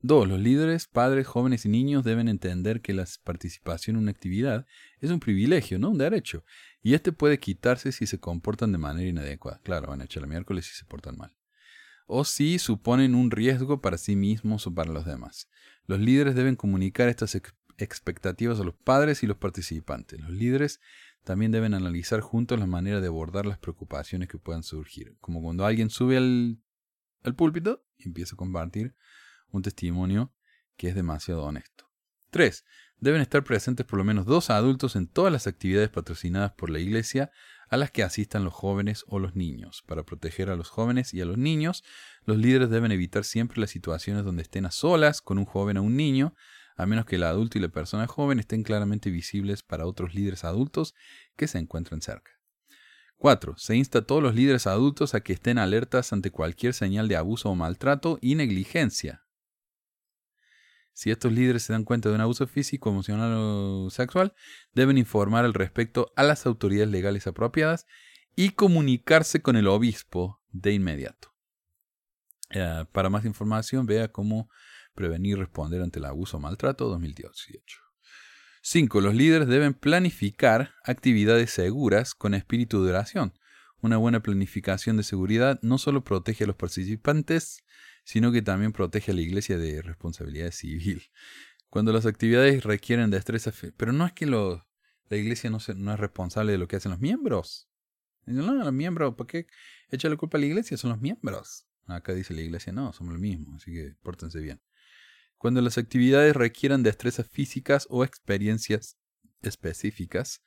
Dos, los líderes, padres, jóvenes y niños deben entender que la participación en una actividad es un privilegio, no un derecho, y este puede quitarse si se comportan de manera inadecuada. Claro, van a echar el miércoles si se portan mal. O si suponen un riesgo para sí mismos o para los demás. Los líderes deben comunicar estas expectativas a los padres y los participantes. Los líderes también deben analizar juntos la manera de abordar las preocupaciones que puedan surgir, como cuando alguien sube al, al púlpito y empieza a compartir un testimonio que es demasiado honesto. 3. Deben estar presentes por lo menos dos adultos en todas las actividades patrocinadas por la Iglesia a las que asistan los jóvenes o los niños. Para proteger a los jóvenes y a los niños, los líderes deben evitar siempre las situaciones donde estén a solas con un joven o un niño, a menos que el adulto y la persona joven estén claramente visibles para otros líderes adultos que se encuentren cerca. 4. Se insta a todos los líderes adultos a que estén alertas ante cualquier señal de abuso o maltrato y negligencia Si estos líderes se dan cuenta de un abuso físico, emocional o sexual, deben informar al respecto a las autoridades legales apropiadas y comunicarse con el obispo de inmediato. Eh, para más información, vea cómo prevenir y responder ante el abuso o maltrato 2018. 5. Los líderes deben planificar actividades seguras con espíritu de oración. Una buena planificación de seguridad no solo protege a los participantes, sino que también protege a la iglesia de responsabilidad civil. Cuando las actividades requieren destreza, pero no es que la iglesia no, es responsable de lo que hacen los miembros. No, los miembros, ¿por qué echa la culpa a la iglesia? Son los miembros. Acá dice la iglesia, no, somos los mismos, así que pórtense bien. Cuando las actividades requieran destrezas físicas o experiencias específicas,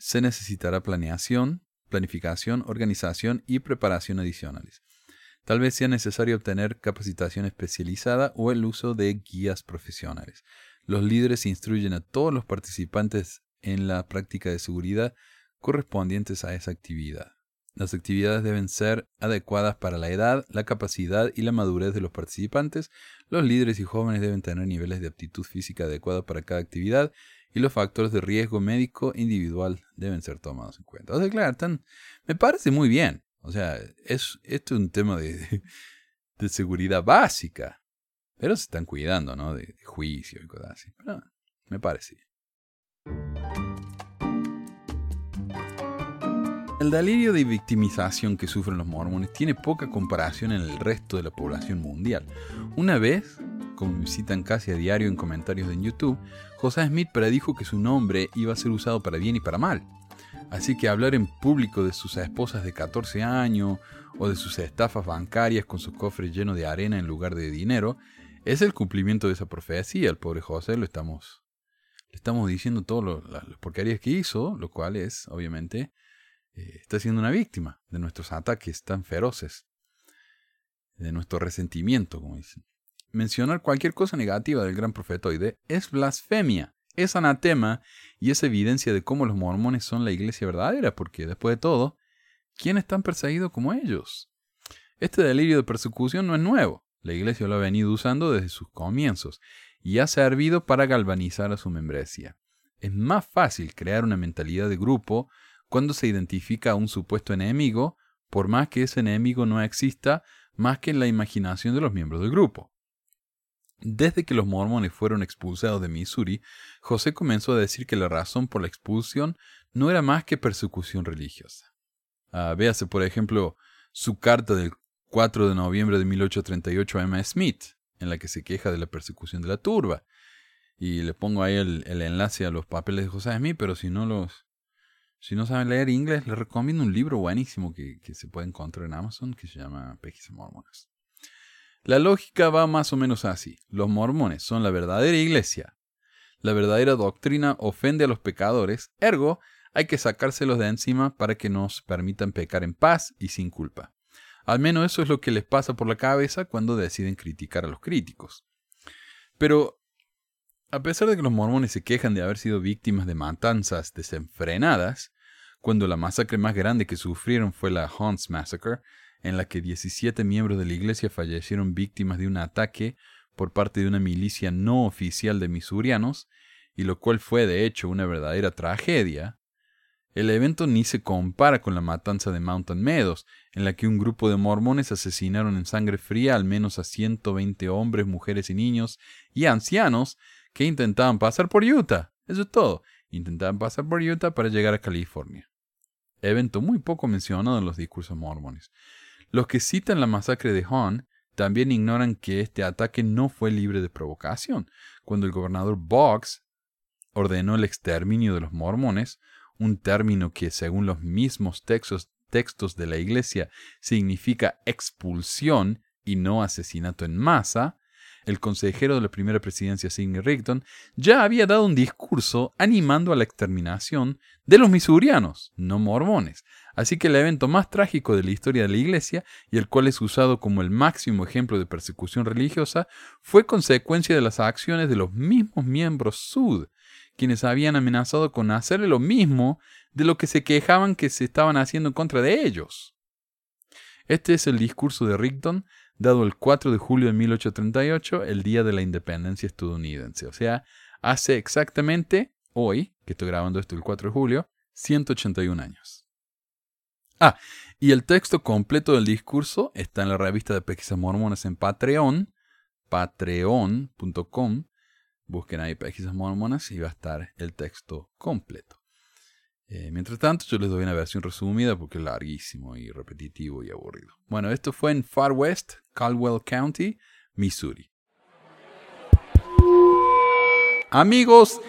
se necesitará planeación, planificación, organización y preparación adicionales. Tal vez sea necesario obtener capacitación especializada o el uso de guías profesionales. Los líderes instruyen a todos los participantes en la práctica de seguridad correspondientes a esa actividad. Las actividades deben ser adecuadas para la edad, la capacidad y la madurez de los participantes. Los líderes y jóvenes deben tener niveles de aptitud física adecuados para cada actividad y los factores de riesgo médico individual deben ser tomados en cuenta. O claro, me parece muy bien. O sea, es, esto es un tema de, seguridad básica. Pero se están cuidando, ¿no? De, juicio y cosas así. Pero me parece. El delirio de victimización que sufren los mormones tiene poca comparación en el resto de la población mundial. Una vez, como me citan casi a diario en comentarios en YouTube, José Smith predijo que su nombre iba a ser usado para bien y para mal. Así que hablar en público de sus esposas de 14 años o de sus estafas bancarias con sus cofres llenos de arena en lugar de dinero es el cumplimiento de esa profecía. El pobre José lo estamos, le estamos diciendo todo las porquerías que hizo, lo cual es, obviamente, eh, está siendo una víctima de nuestros ataques tan feroces, de nuestro resentimiento, como dicen. Mencionar cualquier cosa negativa del gran profetoide es blasfemia es anatema y es evidencia de cómo los mormones son la iglesia verdadera, porque después de todo, ¿quién es tan perseguido como ellos? Este delirio de persecución no es nuevo, la iglesia lo ha venido usando desde sus comienzos y ha servido para galvanizar a su membresía. Es más fácil crear una mentalidad de grupo cuando se identifica a un supuesto enemigo, por más que ese enemigo no exista más que en la imaginación de los miembros del grupo. Desde que los mormones fueron expulsados de Missouri, José comenzó a decir que la razón por la expulsión no era más que persecución religiosa. Ah, véase, por ejemplo, su carta del 4 de noviembre de 1838 a Emma Smith, en la que se queja de la persecución de la turba. Y le pongo ahí el, enlace a los papeles de José Smith, pero si no los, si no saben leer inglés, les recomiendo un libro buenísimo que, se puede encontrar en Amazon que se llama Pejis Mormones. La lógica va más o menos así. Los mormones son la verdadera iglesia. La verdadera doctrina ofende a los pecadores, ergo hay que sacárselos de encima para que nos permitan pecar en paz y sin culpa. Al menos eso es lo que les pasa por la cabeza cuando deciden criticar a los críticos. Pero, a pesar de que los mormones se quejan de haber sido víctimas de matanzas desenfrenadas, cuando la masacre más grande que sufrieron fue la Hunts Massacre, en la que 17 miembros de la iglesia fallecieron víctimas de un ataque por parte de una milicia no oficial de misurianos, y lo cual fue de hecho una verdadera tragedia, el evento ni se compara con la matanza de Mountain Meadows, en la que un grupo de mormones asesinaron en sangre fría al menos a 120 hombres, mujeres y niños y ancianos que intentaban pasar por Utah. Eso es todo. Intentaban pasar por Utah para llegar a California. Evento muy poco mencionado en los discursos mormones. Los que citan la masacre de Hahn también ignoran que este ataque no fue libre de provocación. Cuando el gobernador Boggs ordenó el exterminio de los mormones, un término que según los mismos textos, textos de la Iglesia significa expulsión y no asesinato en masa, el consejero de la primera presidencia Sidney Rigdon, ya había dado un discurso animando a la exterminación de los misurianos, no mormones. Así que el evento más trágico de la historia de la Iglesia, y el cual es usado como el máximo ejemplo de persecución religiosa, fue consecuencia de las acciones de los mismos miembros Sud, quienes habían amenazado con hacerle lo mismo de lo que se quejaban que se estaban haciendo en contra de ellos. Este es el discurso de Rigdon dado el 4 de julio de 1838, el día de la independencia estadounidense. O sea, hace exactamente hoy, que estoy grabando esto el 4 de julio, 181 años. Ah, y el texto completo del discurso está en la revista de pesquisas mormonas en Patreon, patreon.com. Busquen ahí pesquisas mormonas y va a estar el texto completo. Eh, mientras tanto, yo les doy una versión resumida porque es larguísimo y repetitivo y aburrido. Bueno, esto fue en Far West, Caldwell County, Missouri. Amigos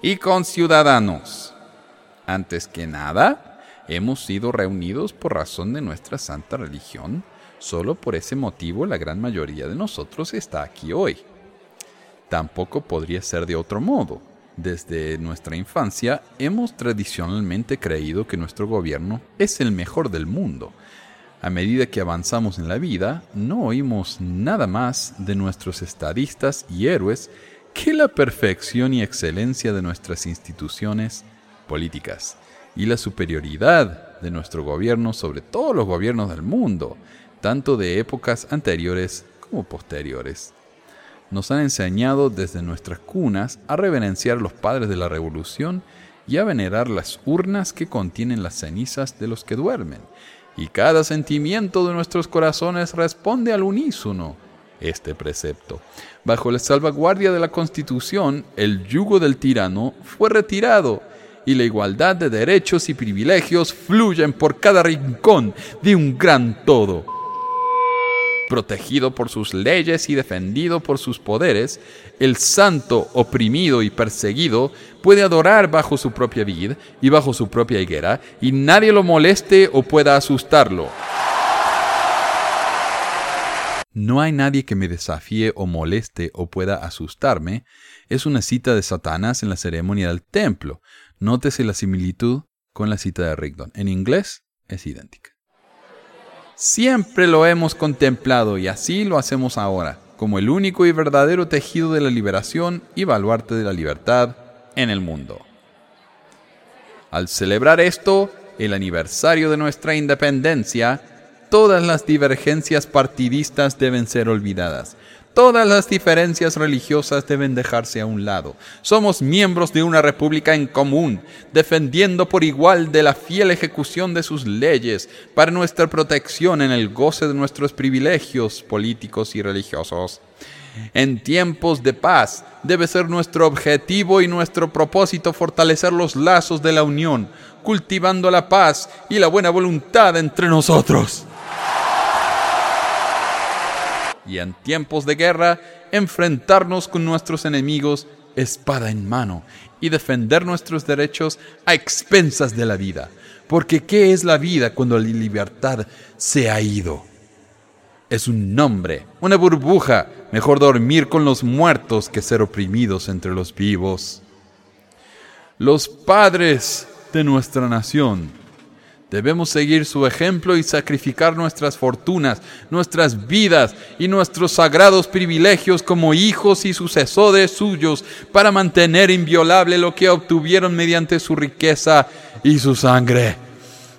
y conciudadanos, antes que nada, hemos sido reunidos por razón de nuestra santa religión. Solo por ese motivo la gran mayoría de nosotros está aquí hoy. Tampoco podría ser de otro modo desde nuestra infancia hemos tradicionalmente creído que nuestro gobierno es el mejor del mundo. A medida que avanzamos en la vida, no oímos nada más de nuestros estadistas y héroes que la perfección y excelencia de nuestras instituciones políticas y la superioridad de nuestro gobierno sobre todos los gobiernos del mundo, tanto de épocas anteriores como posteriores nos han enseñado desde nuestras cunas a reverenciar a los padres de la revolución y a venerar las urnas que contienen las cenizas de los que duermen. Y cada sentimiento de nuestros corazones responde al unísono este precepto. Bajo la salvaguardia de la Constitución, el yugo del tirano fue retirado y la igualdad de derechos y privilegios fluyen por cada rincón de un gran todo protegido por sus leyes y defendido por sus poderes, el santo oprimido y perseguido puede adorar bajo su propia vid y bajo su propia higuera, y nadie lo moleste o pueda asustarlo. No hay nadie que me desafíe o moleste o pueda asustarme. Es una cita de Satanás en la ceremonia del templo. Nótese la similitud con la cita de Rigdon. En inglés es idéntica. Siempre lo hemos contemplado y así lo hacemos ahora, como el único y verdadero tejido de la liberación y baluarte de la libertad en el mundo. Al celebrar esto, el aniversario de nuestra independencia, todas las divergencias partidistas deben ser olvidadas Todas las diferencias religiosas deben dejarse a un lado. Somos miembros de una república en común, defendiendo por igual de la fiel ejecución de sus leyes para nuestra protección en el goce de nuestros privilegios políticos y religiosos. En tiempos de paz debe ser nuestro objetivo y nuestro propósito fortalecer los lazos de la unión, cultivando la paz y la buena voluntad entre nosotros y en tiempos de guerra enfrentarnos con nuestros enemigos espada en mano y defender nuestros derechos a expensas de la vida. Porque ¿qué es la vida cuando la libertad se ha ido? Es un nombre, una burbuja. Mejor dormir con los muertos que ser oprimidos entre los vivos. Los padres de nuestra nación Debemos seguir su ejemplo y sacrificar nuestras fortunas, nuestras vidas y nuestros sagrados privilegios como hijos y sucesores suyos para mantener inviolable lo que obtuvieron mediante su riqueza y su sangre.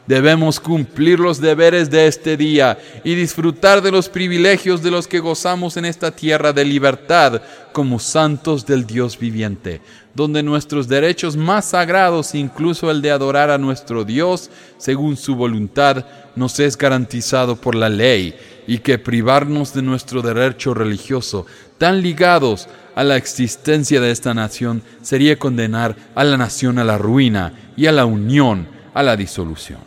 Debemos cumplir los deberes de este día y disfrutar de los privilegios de los que gozamos en esta tierra de libertad como santos del Dios viviente, donde nuestros derechos más sagrados, incluso el de adorar a nuestro Dios según su voluntad, nos es garantizado por la ley y que privarnos de nuestro derecho religioso, tan ligados a la existencia de esta nación, sería condenar a la nación a la ruina y a la unión a la disolución.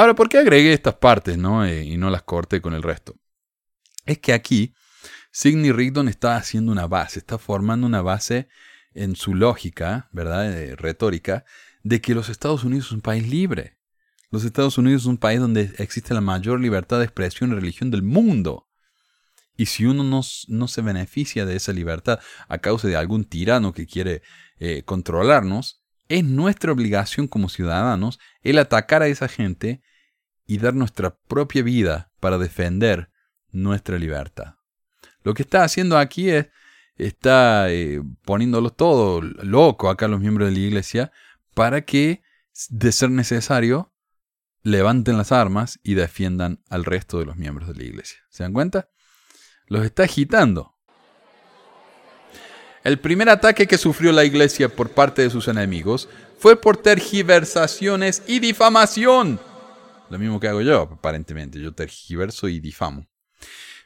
Ahora, ¿por qué agregué estas partes no? Eh, y no las corté con el resto? Es que aquí Sidney Rigdon está haciendo una base, está formando una base en su lógica, ¿verdad? Eh, retórica, de que los Estados Unidos es un país libre. Los Estados Unidos es un país donde existe la mayor libertad de expresión y religión del mundo. Y si uno no, no se beneficia de esa libertad a causa de algún tirano que quiere eh, controlarnos, es nuestra obligación como ciudadanos el atacar a esa gente y dar nuestra propia vida para defender nuestra libertad. Lo que está haciendo aquí es, está eh, poniéndolo todo loco acá los miembros de la iglesia para que, de ser necesario, levanten las armas y defiendan al resto de los miembros de la iglesia. ¿Se dan cuenta? Los está agitando. El primer ataque que sufrió la iglesia por parte de sus enemigos fue por tergiversaciones y difamación. Lo mismo que hago yo, aparentemente. Yo tergiverso y difamo.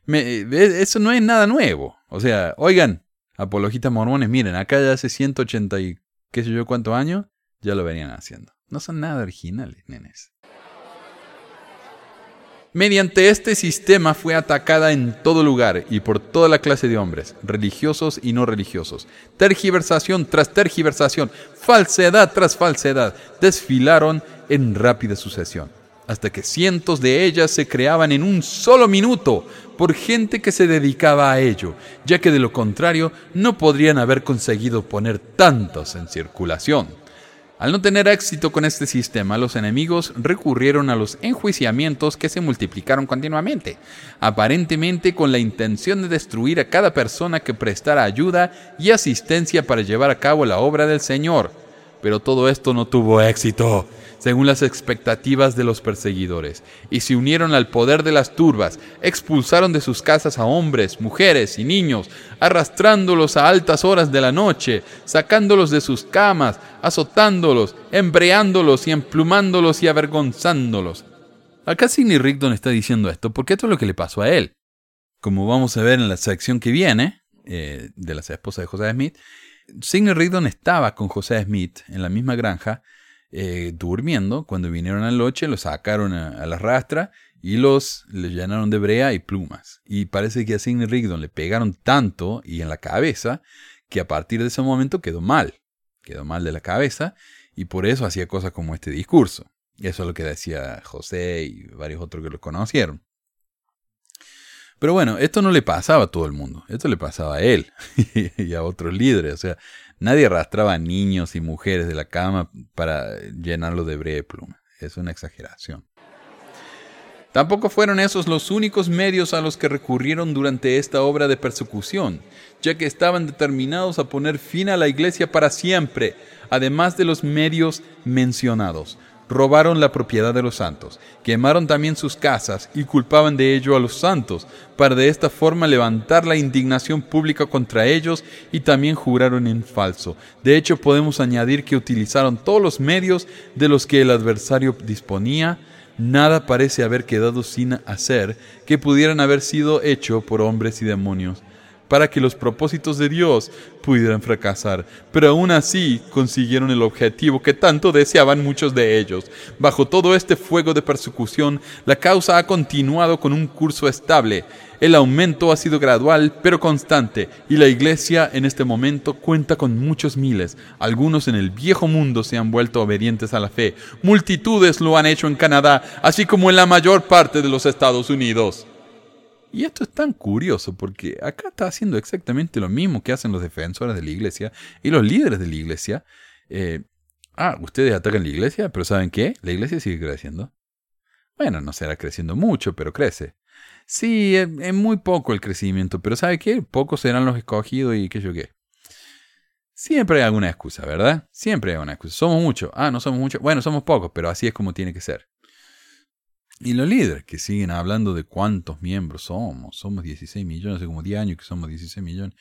eso no es nada nuevo. O sea, oigan, apologistas mormones, miren, acá ya hace 180 y qué sé yo cuántos años, ya lo venían haciendo. No son nada originales, nenes. Mediante este sistema fue atacada en todo lugar y por toda la clase de hombres, religiosos y no religiosos. Tergiversación tras tergiversación, falsedad tras falsedad, desfilaron en rápida sucesión, hasta que cientos de ellas se creaban en un solo minuto por gente que se dedicaba a ello, ya que de lo contrario no podrían haber conseguido poner tantos en circulación. Al no tener éxito con este sistema, los enemigos recurrieron a los enjuiciamientos que se multiplicaron continuamente, aparentemente con la intención de destruir a cada persona que prestara ayuda y asistencia para llevar a cabo la obra del Señor. Pero todo esto no tuvo éxito según las expectativas de los perseguidores, y se unieron al poder de las turbas, expulsaron de sus casas a hombres, mujeres y niños, arrastrándolos a altas horas de la noche, sacándolos de sus camas, azotándolos, embreándolos y emplumándolos y avergonzándolos. Acá Sidney Rigdon está diciendo esto porque esto es lo que le pasó a él. Como vamos a ver en la sección que viene, eh, de las esposas de José Smith, Sidney Rigdon estaba con José Smith en la misma granja, eh, durmiendo. Cuando vinieron a la noche, los sacaron a, la rastra y los les llenaron de brea y plumas. Y parece que a Sidney Rigdon le pegaron tanto y en la cabeza que a partir de ese momento quedó mal. Quedó mal de la cabeza y por eso hacía cosas como este discurso. Eso es lo que decía José y varios otros que lo conocieron. Pero bueno, esto no le pasaba a todo el mundo, esto le pasaba a él [LAUGHS] y a otros líderes. O sea, Nadie arrastraba a niños y mujeres de la cama para llenarlo de brea y pluma. Es una exageración. Tampoco fueron esos los únicos medios a los que recurrieron durante esta obra de persecución, ya que estaban determinados a poner fin a la iglesia para siempre, además de los medios mencionados robaron la propiedad de los santos, quemaron también sus casas y culpaban de ello a los santos, para de esta forma levantar la indignación pública contra ellos y también juraron en falso. De hecho, podemos añadir que utilizaron todos los medios de los que el adversario disponía, nada parece haber quedado sin hacer que pudieran haber sido hecho por hombres y demonios para que los propósitos de Dios pudieran fracasar, pero aún así consiguieron el objetivo que tanto deseaban muchos de ellos. Bajo todo este fuego de persecución, la causa ha continuado con un curso estable. El aumento ha sido gradual pero constante y la iglesia en este momento cuenta con muchos miles. Algunos en el viejo mundo se han vuelto obedientes a la fe. Multitudes lo han hecho en Canadá, así como en la mayor parte de los Estados Unidos. Y esto es tan curioso porque acá está haciendo exactamente lo mismo que hacen los defensores de la iglesia y los líderes de la iglesia. Eh, ah, ustedes atacan la iglesia, pero ¿saben qué? La iglesia sigue creciendo. Bueno, no será creciendo mucho, pero crece. Sí, es, muy poco el crecimiento, pero ¿sabe qué? Pocos serán los escogidos y qué yo qué. Siempre hay alguna excusa, ¿verdad? Siempre hay alguna excusa. Somos muchos. Ah, no somos muchos. Bueno, somos pocos, pero así es como tiene que ser. Y los líderes que siguen hablando de cuántos miembros somos, somos 16 millones, hace como 10 años que somos 16 millones.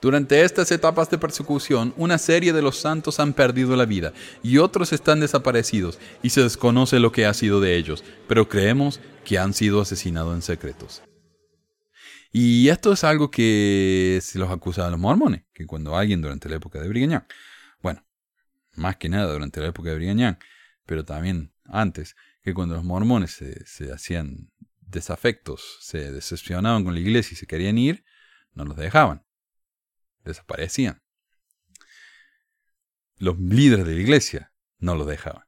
Durante estas etapas de persecución, una serie de los santos han perdido la vida y otros están desaparecidos y se desconoce lo que ha sido de ellos, pero creemos que han sido asesinados en secretos. Y esto es algo que se los acusaban los mormones, que cuando alguien durante la época de Brigham más que nada durante la época de Brigham pero también antes, que cuando los mormones se, hacían desafectos, se decepcionaban con la iglesia y se querían ir, no los dejaban, desaparecían. Los líderes de la iglesia no los dejaban.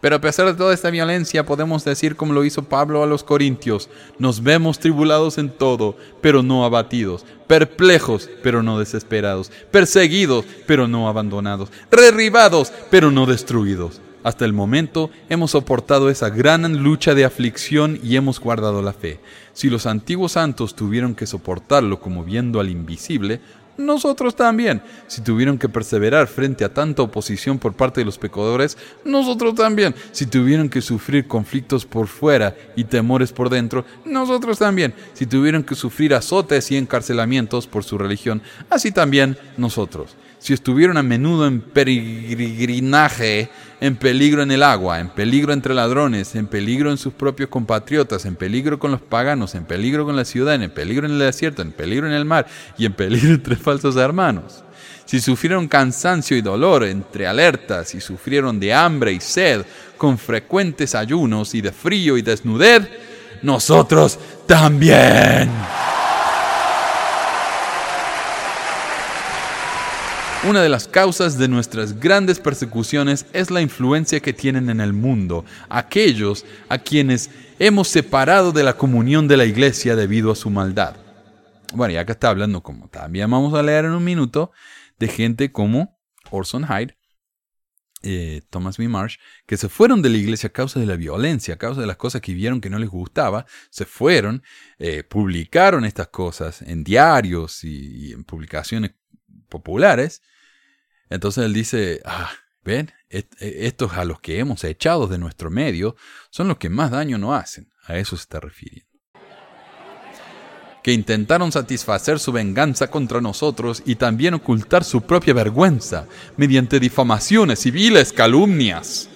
Pero a pesar de toda esta violencia, podemos decir como lo hizo Pablo a los Corintios, nos vemos tribulados en todo, pero no abatidos, perplejos, pero no desesperados, perseguidos, pero no abandonados, derribados, pero no destruidos. Hasta el momento hemos soportado esa gran lucha de aflicción y hemos guardado la fe. Si los antiguos santos tuvieron que soportarlo como viendo al invisible, nosotros también. Si tuvieron que perseverar frente a tanta oposición por parte de los pecadores, nosotros también. Si tuvieron que sufrir conflictos por fuera y temores por dentro, nosotros también. Si tuvieron que sufrir azotes y encarcelamientos por su religión, así también nosotros si estuvieron a menudo en peregrinaje, en peligro en el agua, en peligro entre ladrones, en peligro en sus propios compatriotas, en peligro con los paganos, en peligro con la ciudad, en peligro en el desierto, en peligro en el mar y en peligro [LAUGHS] entre falsos hermanos. Si sufrieron cansancio y dolor entre alertas, y sufrieron de hambre y sed, con frecuentes ayunos y de frío y desnudez, nosotros también. Una de las causas de nuestras grandes persecuciones es la influencia que tienen en el mundo aquellos a quienes hemos separado de la comunión de la iglesia debido a su maldad. Bueno, y acá está hablando, como también vamos a leer en un minuto, de gente como Orson Hyde, eh, Thomas B. Marsh, que se fueron de la iglesia a causa de la violencia, a causa de las cosas que vieron que no les gustaba, se fueron, eh, publicaron estas cosas en diarios y en publicaciones populares. Entonces él dice, ah, ven, estos a los que hemos echado de nuestro medio son los que más daño nos hacen. A eso se está refiriendo. Que intentaron satisfacer su venganza contra nosotros y también ocultar su propia vergüenza mediante difamaciones civiles, calumnias.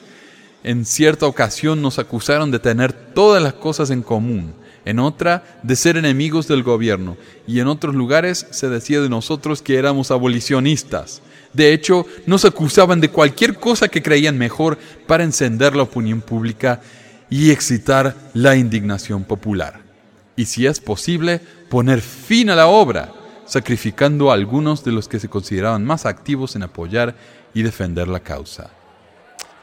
En cierta ocasión nos acusaron de tener todas las cosas en común en otra de ser enemigos del gobierno, y en otros lugares se decía de nosotros que éramos abolicionistas. De hecho, nos acusaban de cualquier cosa que creían mejor para encender la opinión pública y excitar la indignación popular. Y si es posible, poner fin a la obra, sacrificando a algunos de los que se consideraban más activos en apoyar y defender la causa.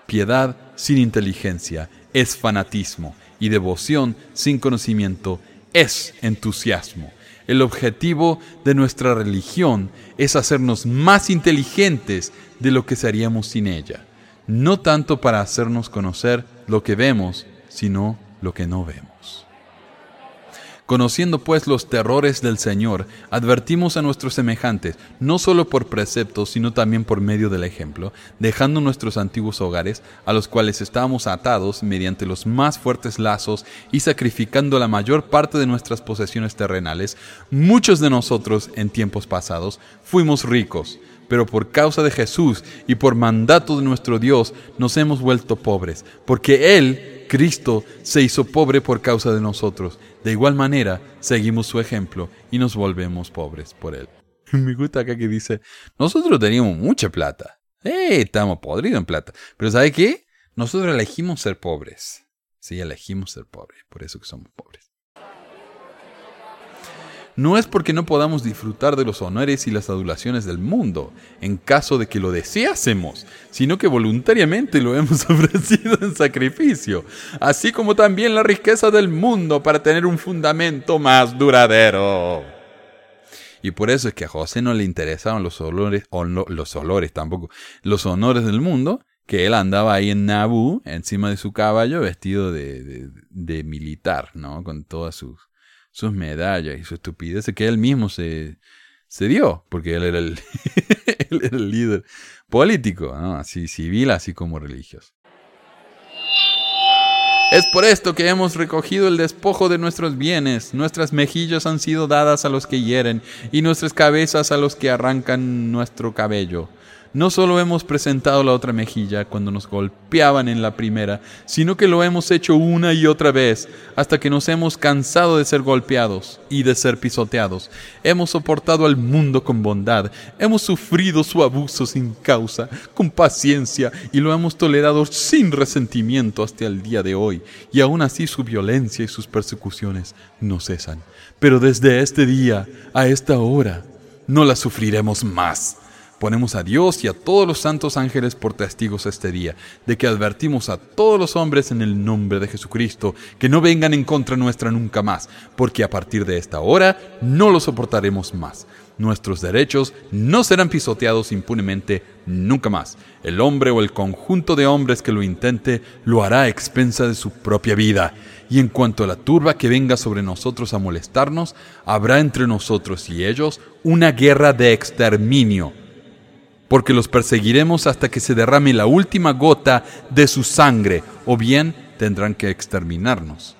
Piedad sin inteligencia es fanatismo y devoción sin conocimiento es entusiasmo. El objetivo de nuestra religión es hacernos más inteligentes de lo que seríamos sin ella, no tanto para hacernos conocer lo que vemos, sino lo que no vemos. Conociendo pues los terrores del Señor, advertimos a nuestros semejantes, no solo por preceptos, sino también por medio del ejemplo, dejando nuestros antiguos hogares, a los cuales estábamos atados mediante los más fuertes lazos y sacrificando la mayor parte de nuestras posesiones terrenales, muchos de nosotros en tiempos pasados fuimos ricos. Pero por causa de Jesús y por mandato de nuestro Dios nos hemos vuelto pobres, porque Él, Cristo, se hizo pobre por causa de nosotros. De igual manera, seguimos su ejemplo y nos volvemos pobres por Él. [LAUGHS] Me gusta acá que dice, nosotros teníamos mucha plata. Eh, estamos podridos en plata. Pero ¿sabe qué? Nosotros elegimos ser pobres. Sí, elegimos ser pobres, por eso que somos pobres no es porque no podamos disfrutar de los honores y las adulaciones del mundo, en caso de que lo deseásemos, sino que voluntariamente lo hemos [LAUGHS] ofrecido en sacrificio, así como también la riqueza del mundo para tener un fundamento más duradero. Y por eso es que a José no le interesaban los olores, o los olores tampoco, los honores del mundo, que él andaba ahí en Nabú, encima de su caballo, vestido de, de militar, ¿no? Con todas sus sus medallas y su estupidez que él mismo se, se dio, porque él era el, [LAUGHS] el líder político, así civil, así como religioso. Es por esto que hemos recogido el despojo de nuestros bienes, nuestras mejillas han sido dadas a los que hieren, y nuestras cabezas a los que arrancan nuestro cabello. No solo hemos presentado la otra mejilla cuando nos golpeaban en la primera, sino que lo hemos hecho una y otra vez hasta que nos hemos cansado de ser golpeados y de ser pisoteados. Hemos soportado al mundo con bondad, hemos sufrido su abuso sin causa, con paciencia y lo hemos tolerado sin resentimiento hasta el día de hoy. Y aún así su violencia y sus persecuciones no cesan. Pero desde este día a esta hora no las sufriremos más Ponemos a Dios y a todos los santos ángeles por testigos este día, de que advertimos a todos los hombres en el nombre de Jesucristo que no vengan en contra nuestra nunca más, porque a partir de esta hora no lo soportaremos más. Nuestros derechos no serán pisoteados impunemente nunca más. El hombre o el conjunto de hombres que lo intente lo hará a expensa de su propia vida Y en cuanto a la turba que venga sobre nosotros a molestarnos, habrá entre nosotros y ellos una guerra de exterminio, porque los perseguiremos hasta que se derrame la última gota de su sangre, o bien tendrán que exterminarnos.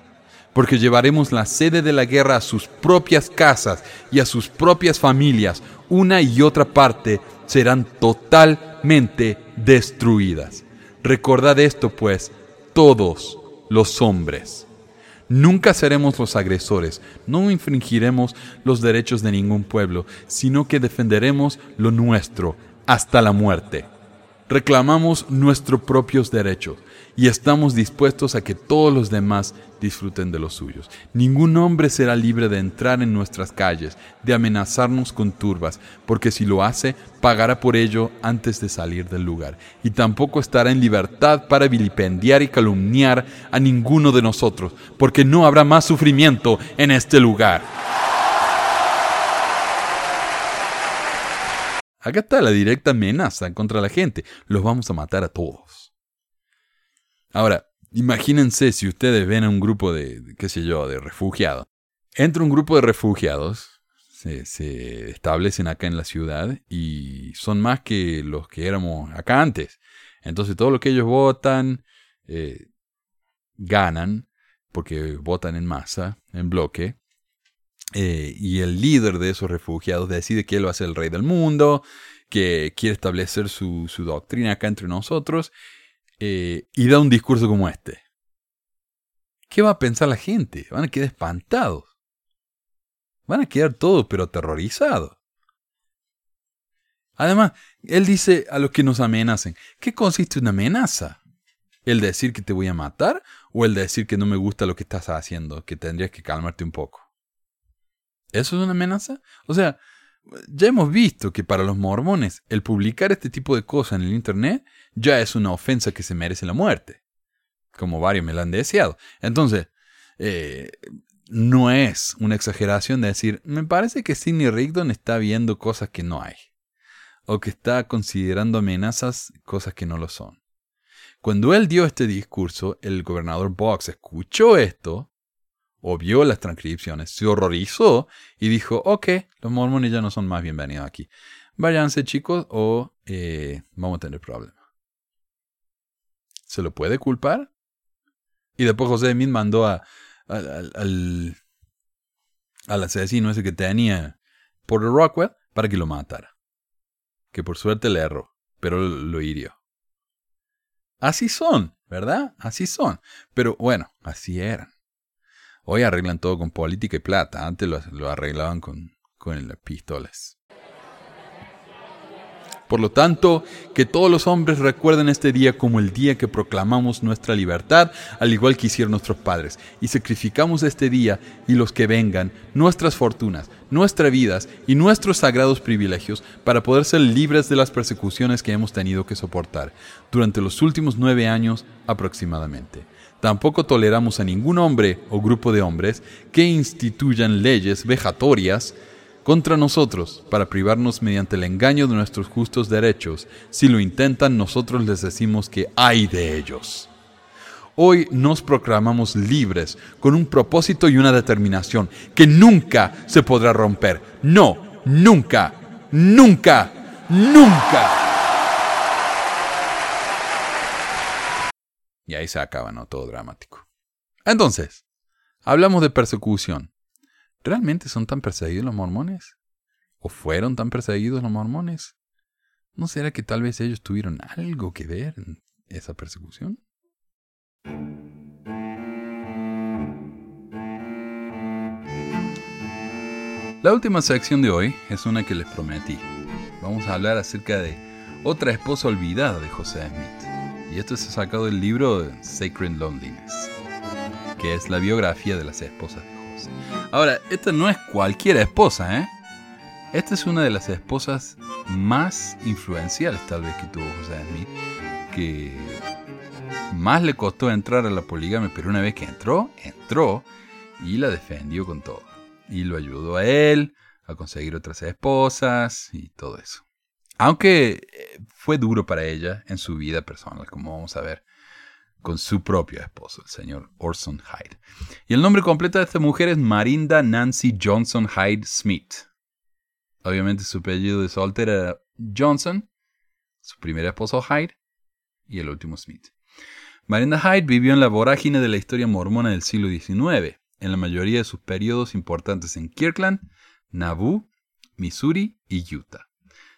Porque llevaremos la sede de la guerra a sus propias casas y a sus propias familias, una y otra parte serán totalmente destruidas. Recordad esto, pues, todos los hombres. Nunca seremos los agresores, no infringiremos los derechos de ningún pueblo, sino que defenderemos lo nuestro hasta la muerte. Reclamamos nuestros propios derechos y estamos dispuestos a que todos los demás disfruten de los suyos. Ningún hombre será libre de entrar en nuestras calles, de amenazarnos con turbas, porque si lo hace, pagará por ello antes de salir del lugar. Y tampoco estará en libertad para vilipendiar y calumniar a ninguno de nosotros, porque no habrá más sufrimiento en este lugar. Acá está la directa amenaza contra la gente. Los vamos a matar a todos. Ahora, imagínense si ustedes ven a un grupo de, qué sé yo, de refugiados. Entra un grupo de refugiados, se, establecen acá en la ciudad y son más que los que éramos acá antes. Entonces todo lo que ellos votan, eh, ganan, porque votan en masa, en bloque. Eh, y el líder de esos refugiados decide que él va a ser el rey del mundo, que quiere establecer su, doctrina acá entre nosotros eh, y da un discurso como este. ¿Qué va a pensar la gente? Van a quedar espantados. Van a quedar todos pero aterrorizados. Además, él dice a los que nos amenacen, ¿qué consiste una amenaza? ¿El decir que te voy a matar o el decir que no me gusta lo que estás haciendo, que tendrías que calmarte un poco? ¿Eso es una amenaza? O sea, ya hemos visto que para los mormones el publicar este tipo de cosas en el Internet ya es una ofensa que se merece la muerte, como varios me lo han deseado. Entonces, eh, no es una exageración de decir, me parece que Sidney Rigdon está viendo cosas que no hay, o que está considerando amenazas cosas que no lo son. Cuando él dio este discurso, el gobernador Box escuchó esto o vio las transcripciones, se horrorizó y dijo, ok, los mormones ya no son más bienvenidos aquí. Váyanse chicos o eh, vamos a tener problemas. ¿Se lo puede culpar? Y después José Smith mandó a, al, al asesino ese que tenía por Rockwell para que lo matara. Que por suerte le erró, pero lo hirió. Así son, ¿verdad? Así son. Pero bueno, así eran. Hoy arreglan todo con política y plata. Antes lo, arreglaban con, con las pistolas. Por lo tanto, que todos los hombres recuerden este día como el día que proclamamos nuestra libertad, al igual que hicieron nuestros padres, y sacrificamos este día y los que vengan, nuestras fortunas, nuestras vidas y nuestros sagrados privilegios para poder ser libres de las persecuciones que hemos tenido que soportar durante los últimos nueve años aproximadamente. Tampoco toleramos a ningún hombre o grupo de hombres que instituyan leyes vejatorias contra nosotros para privarnos mediante el engaño de nuestros justos derechos. Si lo intentan, nosotros les decimos que hay de ellos. Hoy nos proclamamos libres con un propósito y una determinación que nunca se podrá romper. No, nunca, nunca, nunca. Y ahí se acaba, ¿no? Todo dramático. Entonces, hablamos de persecución. ¿Realmente son tan perseguidos los mormones? ¿O fueron tan perseguidos los mormones? ¿No será que tal vez ellos tuvieron algo que ver en esa persecución? La última sección de hoy es una que les prometí. Vamos a hablar acerca de otra esposa olvidada de José Smith. Y esto se ha sacado del libro Sacred Loneliness, que es la biografía de las esposas de José. Ahora, esta no es cualquier esposa, ¿eh? Esta es una de las esposas más influenciales tal vez que tuvo José Smith, que más le costó entrar a la poligamia, pero una vez que entró, entró y la defendió con todo. Y lo ayudó a él a conseguir otras esposas y todo eso. Aunque eh, fue duro para ella en su vida personal, como vamos a ver. con su propio esposo, el señor Orson Hyde. Y el nombre completo de esta mujer es Marinda Nancy Johnson Hyde Smith. Obviamente su apellido de soltera era Johnson, su primer esposo Hyde y el último Smith. Marinda Hyde vivió en la vorágine de la historia mormona del siglo XIX, en la mayoría de sus periodos importantes en Kirkland, Nauvoo, Missouri y Utah.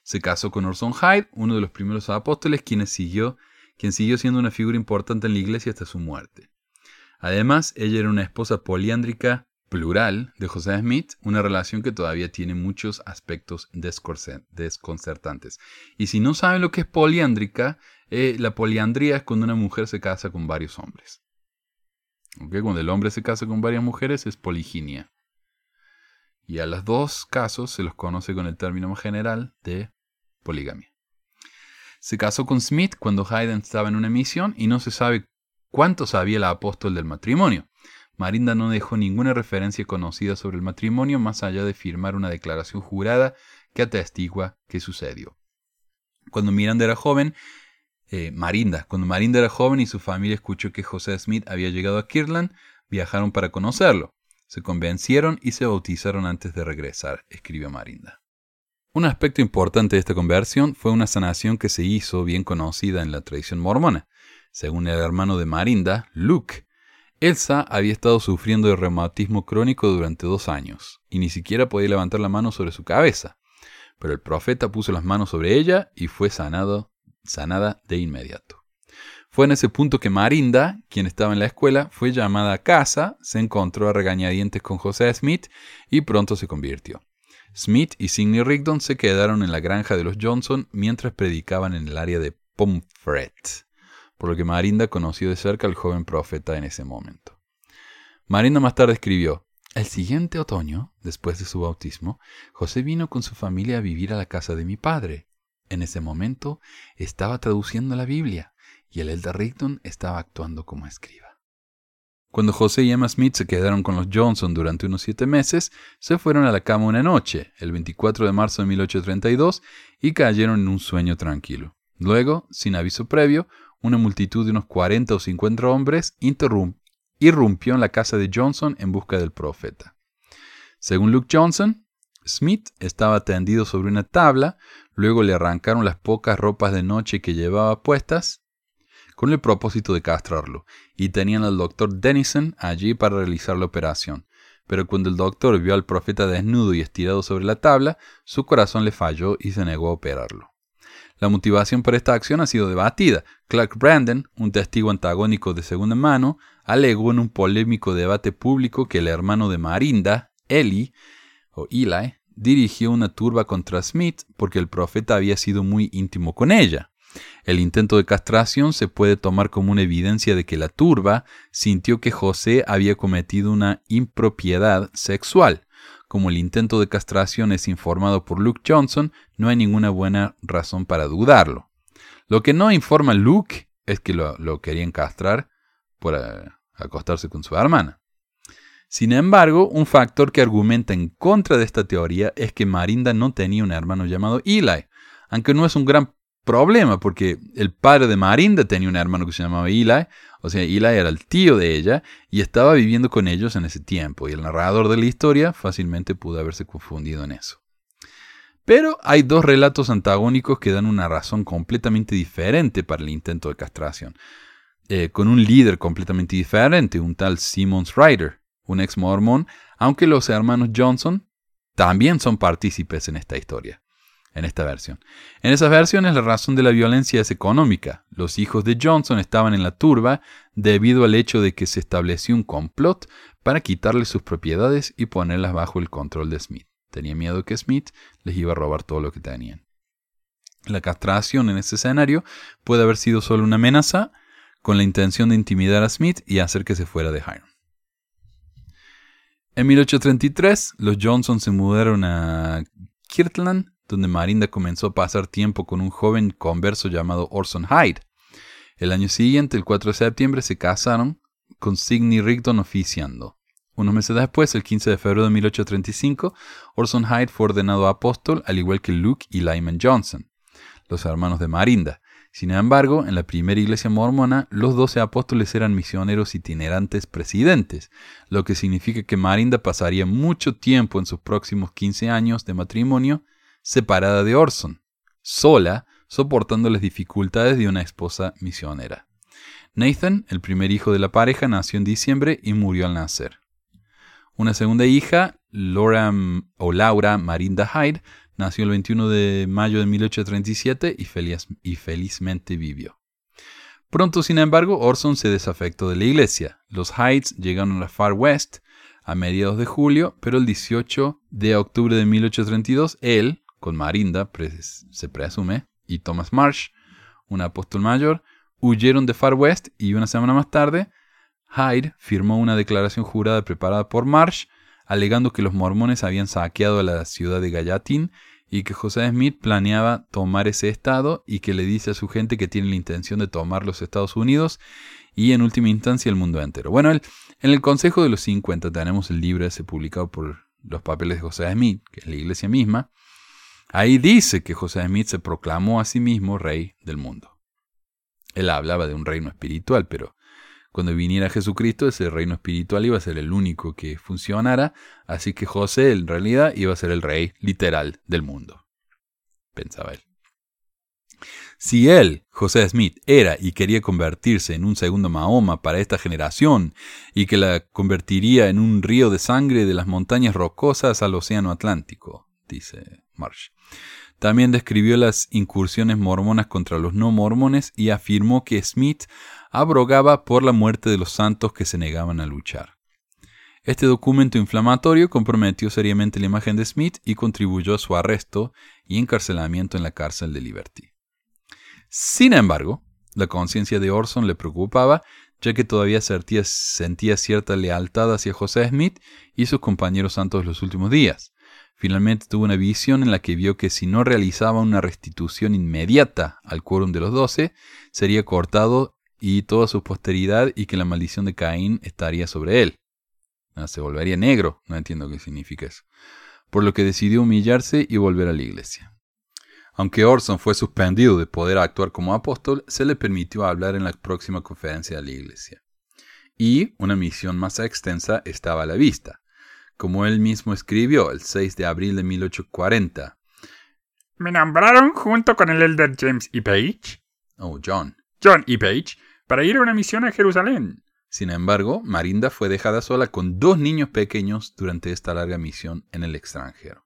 Se casó con Orson Hyde, uno de los primeros apóstoles, quien siguió, quien siguió siendo una figura importante en la iglesia hasta su muerte. Además, ella era una esposa poliándrica plural de José Smith, una relación que todavía tiene muchos aspectos desconcertantes. Y si no saben lo que es poliándrica, eh, la poliandría es cuando una mujer se casa con varios hombres. Cuando el hombre se casa con varias mujeres es poliginia. Y a los dos casos se los conoce con el término general de poligamia. Se casó con Smith cuando Hayden estaba en una misión y no se sabe cuánto sabía el apóstol del matrimonio. Marinda no dejó ninguna referencia conocida sobre el matrimonio más allá de firmar una declaración jurada que atestigua que sucedió. Cuando Miranda era joven, eh, Marinda. Cuando Marinda era joven y su familia escuchó que José Smith había llegado a Kirtland, viajaron para conocerlo. Se convencieron y se bautizaron antes de regresar, escribió Marinda. Un aspecto importante de esta conversión fue una sanación que se hizo bien conocida en la tradición mormona. Según el hermano de Marinda, Luke, Elsa había estado sufriendo de reumatismo crónico durante dos años y ni siquiera podía levantar la mano sobre su cabeza. Pero el profeta puso las manos sobre ella y fue sanado sanada de inmediato. Fue en ese punto que Marinda, quien estaba en la escuela, fue llamada a casa, se encontró a regañadientes con José Smith y pronto se convirtió. Smith y Sidney Rigdon se quedaron en la granja de los Johnson mientras predicaban en el área de Pomfret, por lo que Marinda conoció de cerca al joven profeta en ese momento. Marinda más tarde escribió, el siguiente otoño, después de su bautismo, José vino con su familia a vivir a la casa de mi padre. En ese momento estaba traduciendo la Biblia y el Elder Rigdon estaba actuando como escriba. Cuando José y Emma Smith se quedaron con los Johnson durante unos siete meses, se fueron a la cama una noche, el 24 de marzo de 1832, y cayeron en un sueño tranquilo. Luego, sin aviso previo, una multitud de unos 40 o 50 hombres irrumpió en la casa de Johnson en busca del profeta. Según Luke Johnson, Smith estaba tendido sobre una tabla, luego le arrancaron las pocas ropas de noche que llevaba puestas con el propósito de castrarlo, y tenían al doctor Denison allí para realizar la operación. Pero cuando el doctor vio al profeta desnudo y estirado sobre la tabla, su corazón le falló y se negó a operarlo. La motivación para esta acción ha sido debatida. Clark Brandon, un testigo antagónico de segunda mano, alegó en un polémico debate público que el hermano de Marinda, Eli, o Eli, dirigió una turba contra Smith porque el profeta había sido muy íntimo con ella. El intento de castración se puede tomar como una evidencia de que la turba sintió que José había cometido una impropiedad sexual. Como el intento de castración es informado por Luke Johnson, no hay ninguna buena razón para dudarlo. Lo que no informa Luke es que lo, lo querían castrar por eh, acostarse con su hermana. Sin embargo, un factor que argumenta en contra de esta teoría es que Marinda no tenía un hermano llamado Eli, aunque no es un gran problema porque el padre de Marinda tenía un hermano que se llamaba Eli, o sea, Eli era el tío de ella y estaba viviendo con ellos en ese tiempo, y el narrador de la historia fácilmente pudo haberse confundido en eso. Pero hay dos relatos antagónicos que dan una razón completamente diferente para el intento de castración, eh, con un líder completamente diferente, un tal Simmons Ryder un ex mormón, aunque los hermanos Johnson también son partícipes en esta historia, en esta versión. En esas versiones la razón de la violencia es económica. Los hijos de Johnson estaban en la turba debido al hecho de que se estableció un complot para quitarles sus propiedades y ponerlas bajo el control de Smith. Tenía miedo que Smith les iba a robar todo lo que tenían. La castración en ese escenario puede haber sido solo una amenaza con la intención de intimidar a Smith y hacer que se fuera de Hiram. En 1833, los Johnson se mudaron a Kirtland, donde Marinda comenzó a pasar tiempo con un joven converso llamado Orson Hyde. El año siguiente, el 4 de septiembre, se casaron con Sidney Rigdon oficiando. Unos meses después, el 15 de febrero de 1835, Orson Hyde fue ordenado apóstol, al igual que Luke y Lyman Johnson, los hermanos de Marinda. Sin embargo, en la primera iglesia mormona, los doce apóstoles eran misioneros itinerantes presidentes, lo que significa que Marinda pasaría mucho tiempo en sus próximos 15 años de matrimonio separada de Orson, sola, soportando las dificultades de una esposa misionera. Nathan, el primer hijo de la pareja, nació en diciembre y murió al nacer. Una segunda hija, Laura o Laura Marinda Hyde, Nació el 21 de mayo de 1837 y, y felizmente vivió. Pronto, sin embargo, Orson se desafectó de la iglesia. Los Hydes llegaron a Far West a mediados de julio, pero el 18 de octubre de 1832, él, con Marinda, se presume, y Thomas Marsh, un apóstol mayor, huyeron de Far West y una semana más tarde, Hyde firmó una declaración jurada preparada por Marsh alegando que los mormones habían saqueado la ciudad de Gallatin y que José Smith planeaba tomar ese estado y que le dice a su gente que tiene la intención de tomar los Estados Unidos y en última instancia el mundo entero. Bueno, en el Consejo de los 50 tenemos el libro ese publicado por los papeles de José Smith, que es la iglesia misma. Ahí dice que José Smith se proclamó a sí mismo rey del mundo. Él hablaba de un reino espiritual, pero cuando viniera Jesucristo, ese reino espiritual iba a ser el único que funcionara, así que José en realidad iba a ser el rey literal del mundo, pensaba él. Si él, José Smith, era y quería convertirse en un segundo Mahoma para esta generación y que la convertiría en un río de sangre de las montañas rocosas al océano Atlántico, dice Marsh. También describió las incursiones mormonas contra los no mormones y afirmó que Smith abrogaba por la muerte de los santos que se negaban a luchar. Este documento inflamatorio comprometió seriamente la imagen de Smith y contribuyó a su arresto y encarcelamiento en la cárcel de Liberty. Sin embargo, la conciencia de Orson le preocupaba, ya que todavía sentía, cierta lealtad hacia José Smith y sus compañeros santos los últimos días. Finalmente tuvo una visión en la que vio que si no realizaba una restitución inmediata al quórum de los doce, sería cortado y toda su posteridad y que la maldición de Caín estaría sobre él. Ah, se volvería negro, no entiendo qué significa eso. Por lo que decidió humillarse y volver a la iglesia. Aunque Orson fue suspendido de poder actuar como apóstol, se le permitió hablar en la próxima conferencia de la iglesia. Y una misión más extensa estaba a la vista. Como él mismo escribió el 6 de abril de 1840. Me nombraron junto con el elder James E. Page. Oh, John. John E. Page para ir a una misión a Jerusalén. Sin embargo, Marinda fue dejada sola con dos niños pequeños durante esta larga misión en el extranjero.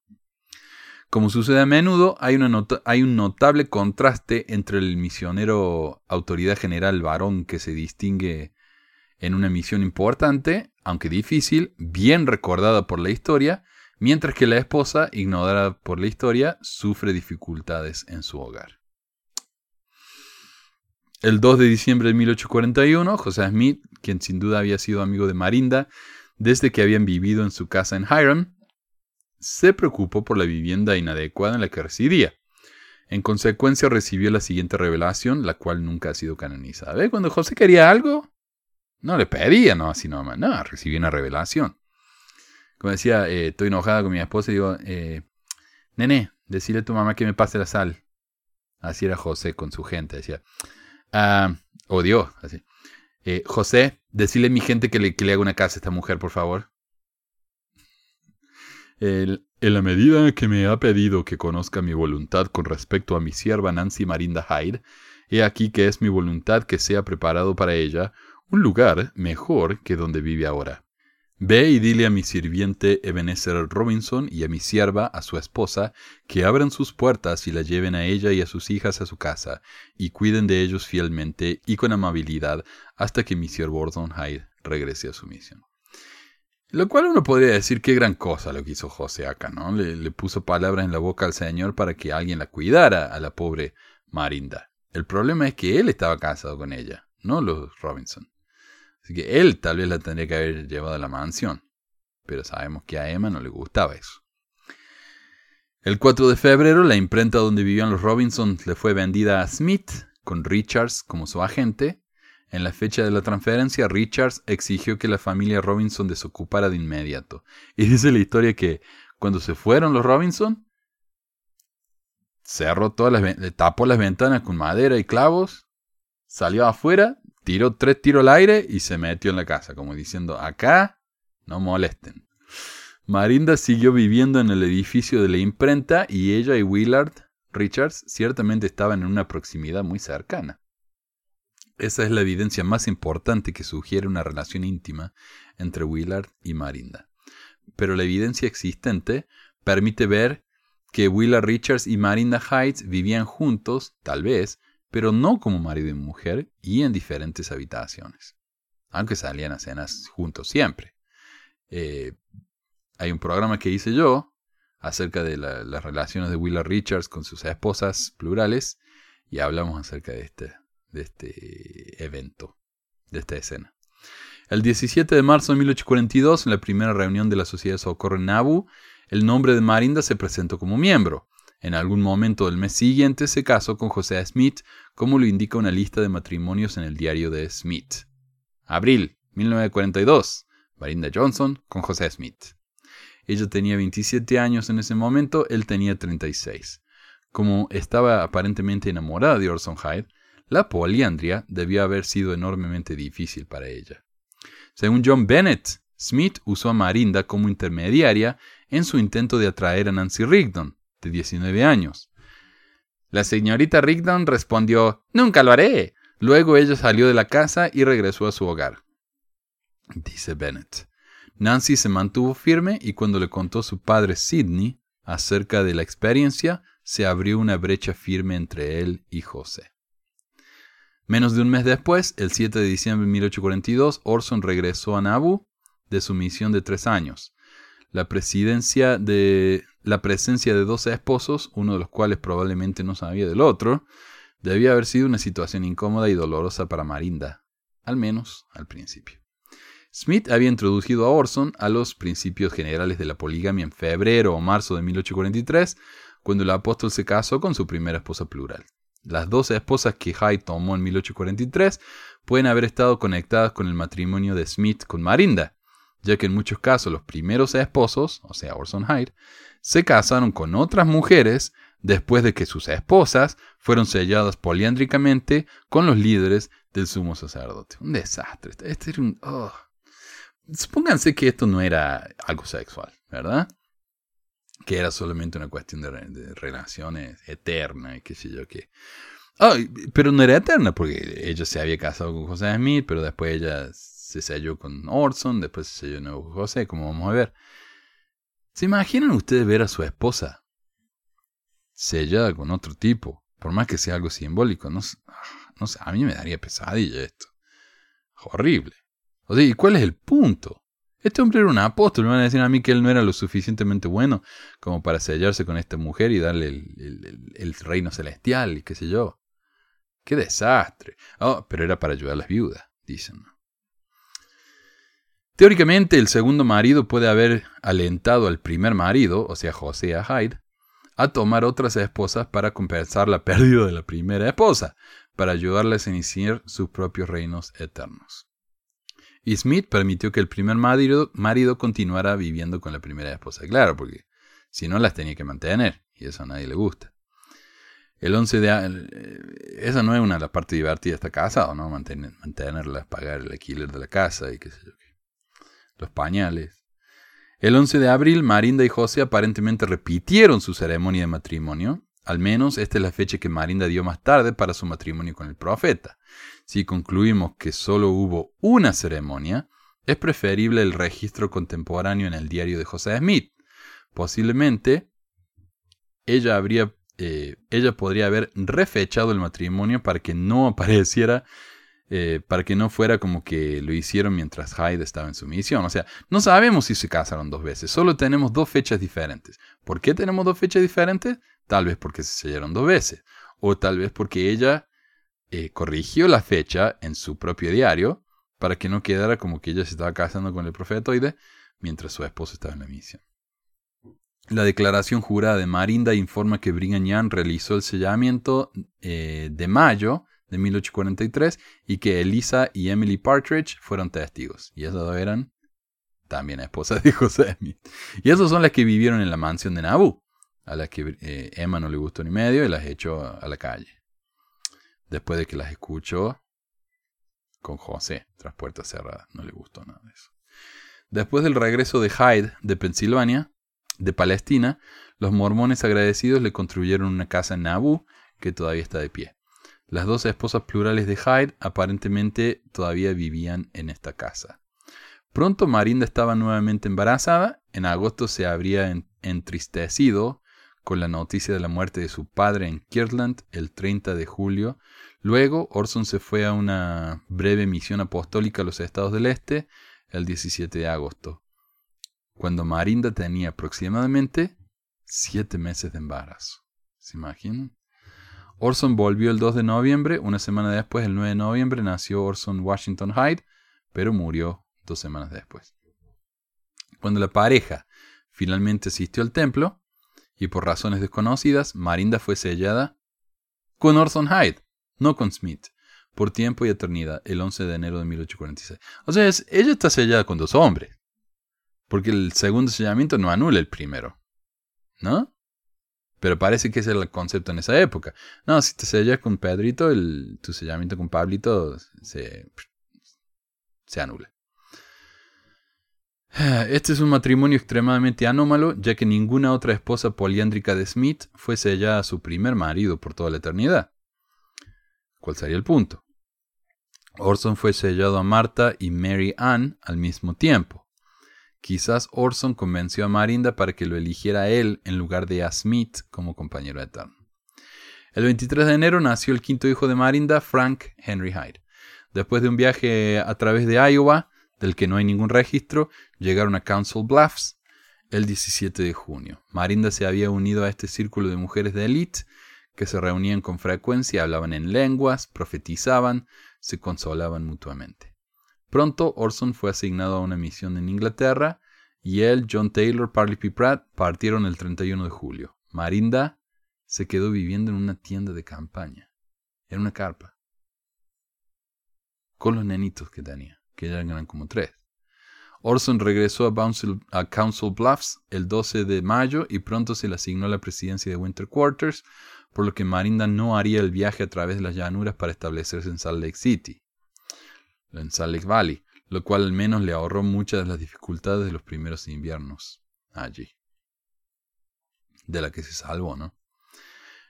Como sucede a menudo, hay, hay, un notable contraste entre el misionero autoridad general varón que se distingue en una misión importante, aunque difícil, bien recordada por la historia, mientras que la esposa, ignorada por la historia, sufre dificultades en su hogar. El 2 de diciembre de 1841, José Smith, quien sin duda había sido amigo de Marinda desde que habían vivido en su casa en Hiram, se preocupó por la vivienda inadecuada en la que residía. En consecuencia recibió la siguiente revelación, la cual nunca ha sido canonizada. Cuando José quería algo, no le pedía, no, así nomás, no, recibió una revelación. Como decía, eh, estoy enojada con mi esposa y digo, eh, nene, decirle a tu mamá que me pase la sal. Así era José con su gente, decía, Ah, odio, así. Eh, José, decirle a mi gente que le haga una casa a esta mujer, por favor. en la medida que me ha pedido que conozca mi voluntad con respecto a mi sierva Nancy Marinda Hyde, he aquí que es mi voluntad que sea preparado para ella un lugar mejor que donde vive ahora. Ve y dile a mi sirviente Ebenezer Robinson y a mi sierva, a su esposa, que abran sus puertas y la lleven a ella y a sus hijas a su casa, y cuiden de ellos fielmente y con amabilidad hasta que mi siervo Orson Hyde regrese a su misión. Lo cual uno podría decir qué gran cosa lo que hizo José acá, ¿no? Le, le puso palabras en la boca al Señor para que alguien la cuidara a la pobre Marinda. El problema es que él estaba casado con ella, no los Robinson. Así que él tal vez la tendría que haber llevado a la mansión. Pero sabemos que a Emma no le gustaba eso. El 4 de febrero, la imprenta donde vivían los Robinson le fue vendida a Smith, con Richards como su agente. En la fecha de la transferencia, Richards exigió que la familia Robinson desocupara de inmediato. Y dice la historia que cuando se fueron los Robinson, cerró todas las, tapó las ventanas con madera y clavos, salió afuera, tiró tres tiros al aire y se metió en la casa, como diciendo, acá no molesten. Marinda siguió viviendo en el edificio de la imprenta y ella y Willard Richards ciertamente estaban en una proximidad muy cercana. Esa es la evidencia más importante que sugiere una relación íntima entre Willard y Marinda. Pero la evidencia existente permite ver que Willard Richards y Marinda Heights vivían juntos, tal vez, pero no como marido y mujer y en diferentes habitaciones, aunque salían a cenas juntos siempre. Eh, hay un programa que hice yo acerca de la- las relaciones de Willard Richards con sus esposas plurales y hablamos acerca de este, de este evento, de esta escena. El 17 de marzo de 1842, en la primera reunión de la Sociedad de Socorro en el nombre de Marinda se presentó como miembro. En algún momento del mes siguiente se casó con José Smith, como lo indica una lista de matrimonios en el diario de Smith. Abril 1942, Marinda Johnson con José Smith. Ella tenía 27 años en ese momento, él tenía 36. Como estaba aparentemente enamorada de Orson Hyde, la poliandria debió haber sido enormemente difícil para ella. Según John Bennett, Smith usó a Marinda como intermediaria en su intento de atraer a Nancy Rigdon, de 19 años. La señorita Rigdon respondió, Nunca lo haré. Luego ella salió de la casa y regresó a su hogar. Dice Bennett. Nancy se mantuvo firme y cuando le contó su padre Sidney acerca de la experiencia, se abrió una brecha firme entre él y José. Menos de un mes después, el 7 de diciembre de 1842, Orson regresó a Nauvoo de su misión de tres años. La, presidencia de, la presencia de dos esposos, uno de los cuales probablemente no sabía del otro, debía haber sido una situación incómoda y dolorosa para Marinda, al menos al principio. Smith había introducido a Orson a los principios generales de la poligamia en febrero o marzo de 1843, cuando el apóstol se casó con su primera esposa plural. Las dos esposas que Hyde tomó en 1843 pueden haber estado conectadas con el matrimonio de Smith con Marinda, ya que en muchos casos los primeros esposos, o sea Orson Hyde, se casaron con otras mujeres después de que sus esposas fueron selladas poliándricamente con los líderes del sumo sacerdote. Un desastre. Este era un... oh. Supónganse que esto no era algo sexual, ¿verdad? Que era solamente una cuestión de, re- de relaciones eternas y qué sé yo qué. Ah, pero no era eterna porque ella se había casado con José Smith, pero después ella se selló con Orson, después se selló con José, como vamos a ver. ¿Se imaginan ustedes ver a su esposa sellada con otro tipo? Por más que sea algo simbólico, no, no sé, a mí me daría pesadilla esto. Horrible. O sea, ¿y cuál es el punto? Este hombre era un apóstol, me van a decir a mí que él no era lo suficientemente bueno como para sellarse con esta mujer y darle el reino celestial y qué sé yo. ¡Qué desastre! Oh, pero era para ayudar a las viudas, dicen. Teóricamente, el segundo marido puede haber alentado al primer marido, o sea, José a Hyde, a tomar otras esposas para compensar la pérdida de la primera esposa, para ayudarles a iniciar sus propios reinos eternos. Y Smith permitió que el primer marido, continuara viviendo con la primera esposa. Claro, porque si no las tenía que mantener, y eso a nadie le gusta. El 11 de... eh, Esa no es una de las partes divertidas de esta casa, ¿o no? Mantener, mantenerlas, pagar el alquiler de la casa y qué sé yo qué. Los pañales. El 11 de abril, Marinda y José aparentemente repitieron su ceremonia de matrimonio. Al menos esta es la fecha que Marinda dio más tarde para su matrimonio con el profeta. Si concluimos que solo hubo una ceremonia, es preferible el registro contemporáneo en el diario de José Smith. Posiblemente ella eh, ella podría haber refechado el matrimonio para que no [LAUGHS] apareciera, eh, para que no fuera como que lo hicieron mientras Hyde estaba en su misión. O sea, no sabemos si se casaron dos veces, solo tenemos dos fechas diferentes. ¿Por qué tenemos dos fechas diferentes? Tal vez porque se sellaron dos veces, o tal vez porque ella eh, corrigió la fecha en su propio diario para que no quedara como que ella se estaba casando con el profetoide mientras su esposo estaba en la misión. La declaración jurada de Marinda informa que Brigham Young realizó el sellamiento eh, de mayo de 1843 y que Elisa y Emily Partridge fueron testigos. Y esas dos eran también esposas de [LAUGHS] José Smith. Y esas son las que vivieron en la mansión de Nauvoo. a las que eh, Emma no le gustó ni medio y las echó a, la calle. Después de que las escuchó con José, tras puertas cerradas. No le gustó nada de eso. Después del regreso de Hyde de Pensilvania, de Palestina, los mormones agradecidos le construyeron una casa en Nauvoo que todavía está de pie. Las dos esposas plurales de Hyde aparentemente todavía vivían en esta casa. Pronto Marinda estaba nuevamente embarazada. En agosto se habría en- entristecido con la noticia de la muerte de su padre en Kirtland el 30 de julio. Luego Orson se fue a una breve misión apostólica a los estados del este el 17 de agosto, cuando Marinda tenía aproximadamente siete meses de embarazo. ¿Se imaginan? Orson volvió el 2 de noviembre, una semana después, el 9 de noviembre, nació Orson Washington Hyde, pero murió dos semanas después. Cuando la pareja finalmente asistió al templo, y por razones desconocidas, Marinda fue sellada con Orson Hyde, no con Smith, por tiempo y eternidad, el 11 de enero de 1846. O sea, es- ella está sellada con dos hombres, porque el segundo sellamiento no anula el primero, ¿no? Pero parece que ese era el concepto en esa época. No, si te sellas con Pedrito, el, tu sellamiento con Pablito se, se anula. [SIGHS] Este es un matrimonio extremadamente anómalo, ya que ninguna otra esposa poliándrica de Smith fue sellada a su primer marido por toda la eternidad. ¿Cuál sería el punto? Orson fue sellado a Marta y Mary Ann al mismo tiempo. Quizás Orson convenció a Marinda para que lo eligiera él en lugar de a Smith como compañero eterno. El 23 de enero nació el quinto hijo de Marinda, Frank Henry Hyde. Después de un viaje a través de Iowa, del que no hay ningún registro, llegaron a Council Bluffs el 17 de junio. Marinda se había unido a este círculo de mujeres de élite que se reunían con frecuencia, hablaban en lenguas, profetizaban, se consolaban mutuamente. Pronto Orson fue asignado a una misión en Inglaterra y él, John Taylor, Parley P. Pratt partieron el 31 de julio. Marinda se quedó viviendo en una tienda de campaña, en una carpa, con los nenitos que tenía, que ya eran como tres. Orson regresó a, Council Bluffs el 12 de mayo y pronto se le asignó la presidencia de Winter Quarters, por lo que Marinda no haría el viaje a través de las llanuras para establecerse en Salt Lake City, en Salt Lake Valley, lo cual al menos le ahorró muchas de las dificultades de los primeros inviernos allí. De la que se salvó, ¿no?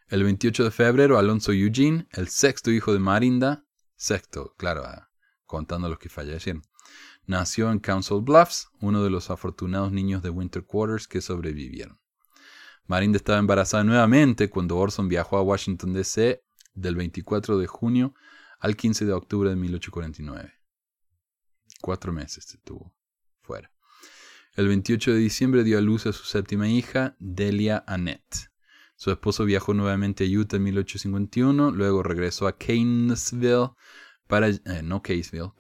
El 28 de febrero, Alonso Eugene, el sexto hijo de Marinda, sexto, claro, ah, contando los que fallecieron, nació en Council Bluffs, uno de los afortunados niños de Winter Quarters que sobrevivieron. Marinda estaba embarazada nuevamente cuando Orson viajó a Washington, D.C. del 24 de junio al 15 de octubre de 1849. Cuatro meses estuvo fuera. El 28 de diciembre dio a luz a su séptima hija, Delia Annette. Su esposo viajó nuevamente a Utah en 1851, luego regresó a Canesville para, eh, no Caseville,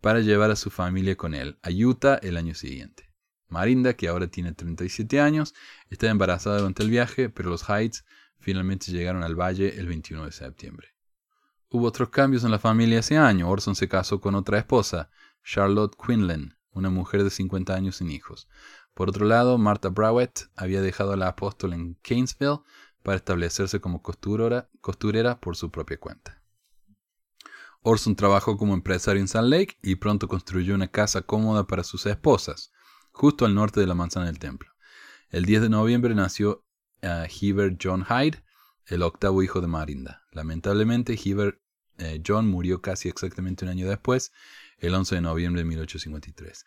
para llevar a su familia con él a Utah el año siguiente. Marinda, que ahora tiene 37 años, está embarazada durante el viaje, pero los Heights finalmente llegaron al valle el 21 de septiembre. Hubo otros cambios en la familia ese año. Orson se casó con otra esposa, Charlotte Quinlan, una mujer de 50 años sin hijos. Por otro lado, Martha Browett había dejado a la apóstol en Canesville para establecerse como costurera, costurera por su propia cuenta. Orson trabajó como empresario en Salt Lake y pronto construyó una casa cómoda para sus esposas, justo al norte de la manzana del templo. El 10 de noviembre nació uh, Heber John Hyde, el octavo hijo de Marinda. Lamentablemente, Heber eh, John murió casi exactamente un año después, el 11 de noviembre de 1853.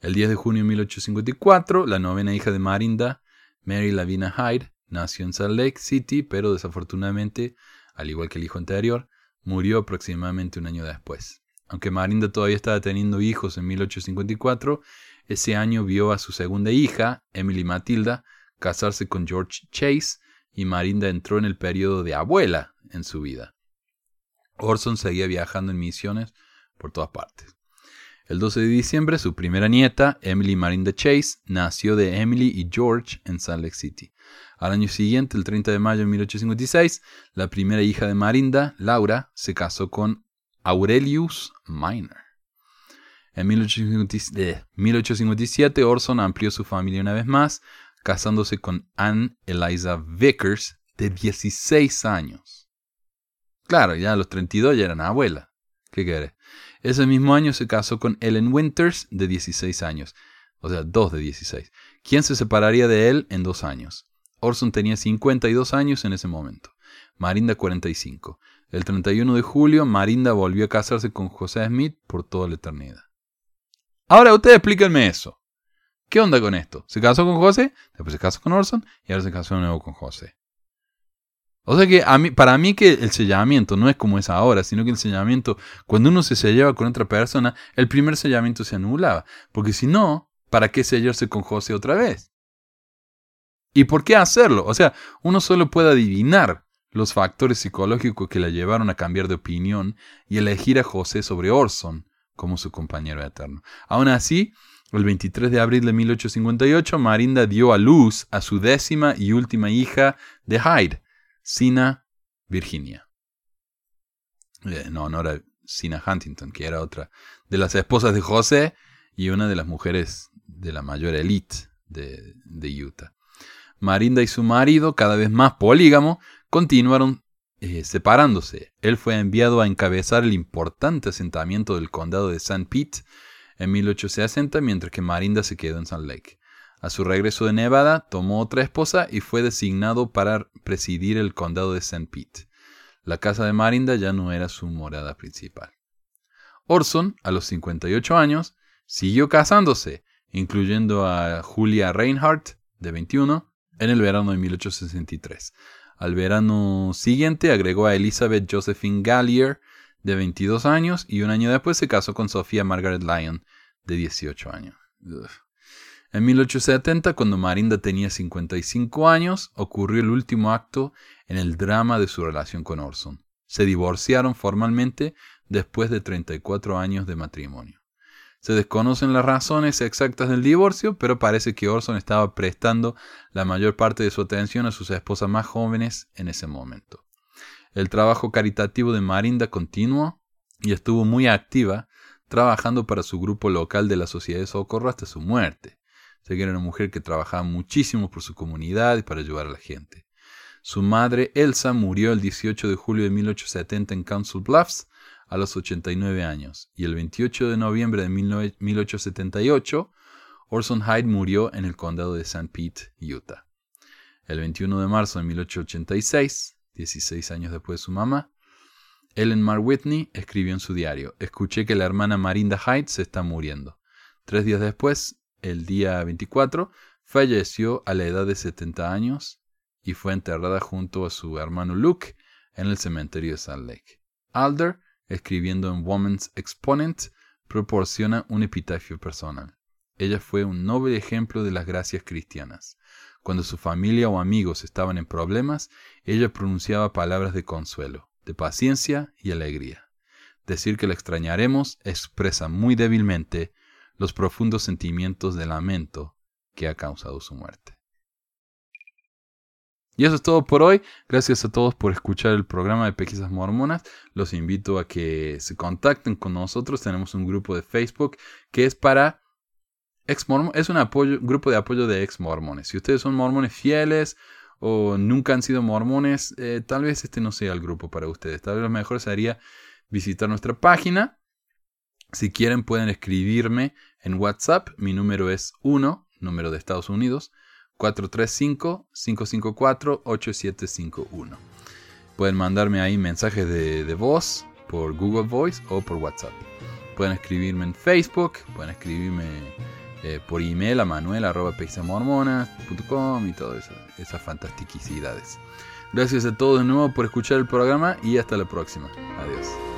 El 10 de junio de 1854, la novena hija de Marinda, Mary Lavina Hyde, nació en Salt Lake City, pero desafortunadamente, al igual que el hijo anterior, murió aproximadamente un año después. Aunque Marinda todavía estaba teniendo hijos en 1854, ese año vio a su segunda hija, Emily Matilda, casarse con George Chase y Marinda entró en el periodo de abuela en su vida. Orson seguía viajando en misiones por todas partes. El 12 de diciembre, su primera nieta, Emily Marinda Chase, nació de Emily y George en Salt Lake City. Al año siguiente, el 30 de mayo de 1856, la primera hija de Marinda, Laura, se casó con Aurelius Minor. En 1857, Orson amplió su familia una vez más, casándose con Anne Eliza Vickers, de 16 años. Claro, ya a los 32 ya eran abuela. ¿Qué querés? Ese mismo año se casó con Ellen Winters, de 16 años. O sea, dos de 16. ¿Quién se separaría de él en dos años? Orson tenía 52 años en ese momento. Marinda 45. El 31 de julio, Marinda volvió a casarse con José Smith por toda la eternidad. Ahora ustedes explíquenme eso. ¿Qué onda con esto? Se casó con José, después se casó con Orson y ahora se casó de nuevo con José. O sea que para mí que el sellamiento no es como es ahora, sino que el sellamiento, cuando uno se sellaba con otra persona, el primer sellamiento se anulaba. Porque si no, ¿para qué sellarse con José otra vez? ¿Y por qué hacerlo? O sea, uno solo puede adivinar los factores psicológicos que la llevaron a cambiar de opinión y elegir a José sobre Orson como su compañero eterno. Aún así, el 23 de abril de 1858, Marinda dio a luz a su décima y última hija de Hyde, Sina Virginia. Eh, no, no era Sina Huntington, que era otra de las esposas de José y una de las mujeres de la mayor élite de, Utah. Marinda y su marido, cada vez más polígamo, continuaron eh, separándose. Él fue enviado a encabezar el importante asentamiento del condado de St. Pete en 1860, mientras que Marinda se quedó en Salt Lake. A su regreso de Nevada, tomó otra esposa y fue designado para presidir el condado de St. Pete. La casa de Marinda ya no era su morada principal. Orson, a los 58 años, siguió casándose, incluyendo a Julia Reinhardt, de 21, en el verano de 1863. Al verano siguiente agregó a Elizabeth Josephine Gallier, de 22 años, y un año después se casó con Sofía Margaret Lyon, de 18 años. En 1870, cuando Marinda tenía 55 años, ocurrió el último acto en el drama de su relación con Orson. Se divorciaron formalmente después de 34 años de matrimonio. Se desconocen las razones exactas del divorcio, pero parece que Orson estaba prestando la mayor parte de su atención a sus esposas más jóvenes en ese momento. El trabajo caritativo de Marinda continuó y estuvo muy activa trabajando para su grupo local de la Sociedad de Socorro hasta su muerte. Que era una mujer que trabajaba muchísimo por su comunidad y para ayudar a la gente. Su madre, Elsa, murió el 18 de julio de 1870 en Council Bluffs a los 89 años, y el 28 de noviembre de 1878, Orson Hyde murió en el condado de St. Pete, Utah. El 21 de marzo de 1886, 16 años después de su mamá, Ellen Mar Whitney escribió en su diario, escuché que la hermana Marinda Hyde se está muriendo. Tres días después, el día 24, falleció a la edad de 70 años y fue enterrada junto a su hermano Luke en el cementerio de Salt Lake. Alder escribiendo en Woman's Exponent, proporciona un epitafio personal. Ella fue un noble ejemplo de las gracias cristianas. Cuando su familia o amigos estaban en problemas, ella pronunciaba palabras de consuelo, de paciencia y alegría. Decir que la extrañaremos expresa muy débilmente los profundos sentimientos de lamento que ha causado su muerte. Y eso es todo por hoy. Gracias a todos por escuchar el programa de Pesquisas Mormonas. Los invito a que se contacten con nosotros. Tenemos un grupo de Facebook que es para ex Es un apoyo, grupo de apoyo de ex mormones. Si ustedes son mormones fieles o nunca han sido mormones, eh, tal vez este no sea el grupo para ustedes. Tal vez lo mejor sería visitar nuestra página. Si quieren pueden escribirme en WhatsApp. Mi número es 1, número de Estados Unidos. 435-554-8751. Pueden mandarme ahí mensajes de, voz por Google Voice o por WhatsApp. Pueden escribirme en Facebook, pueden escribirme eh, por email a manuel.pexamormona.com y todas esas fantasticidades. Gracias a todos de nuevo por escuchar el programa y hasta la próxima. Adiós.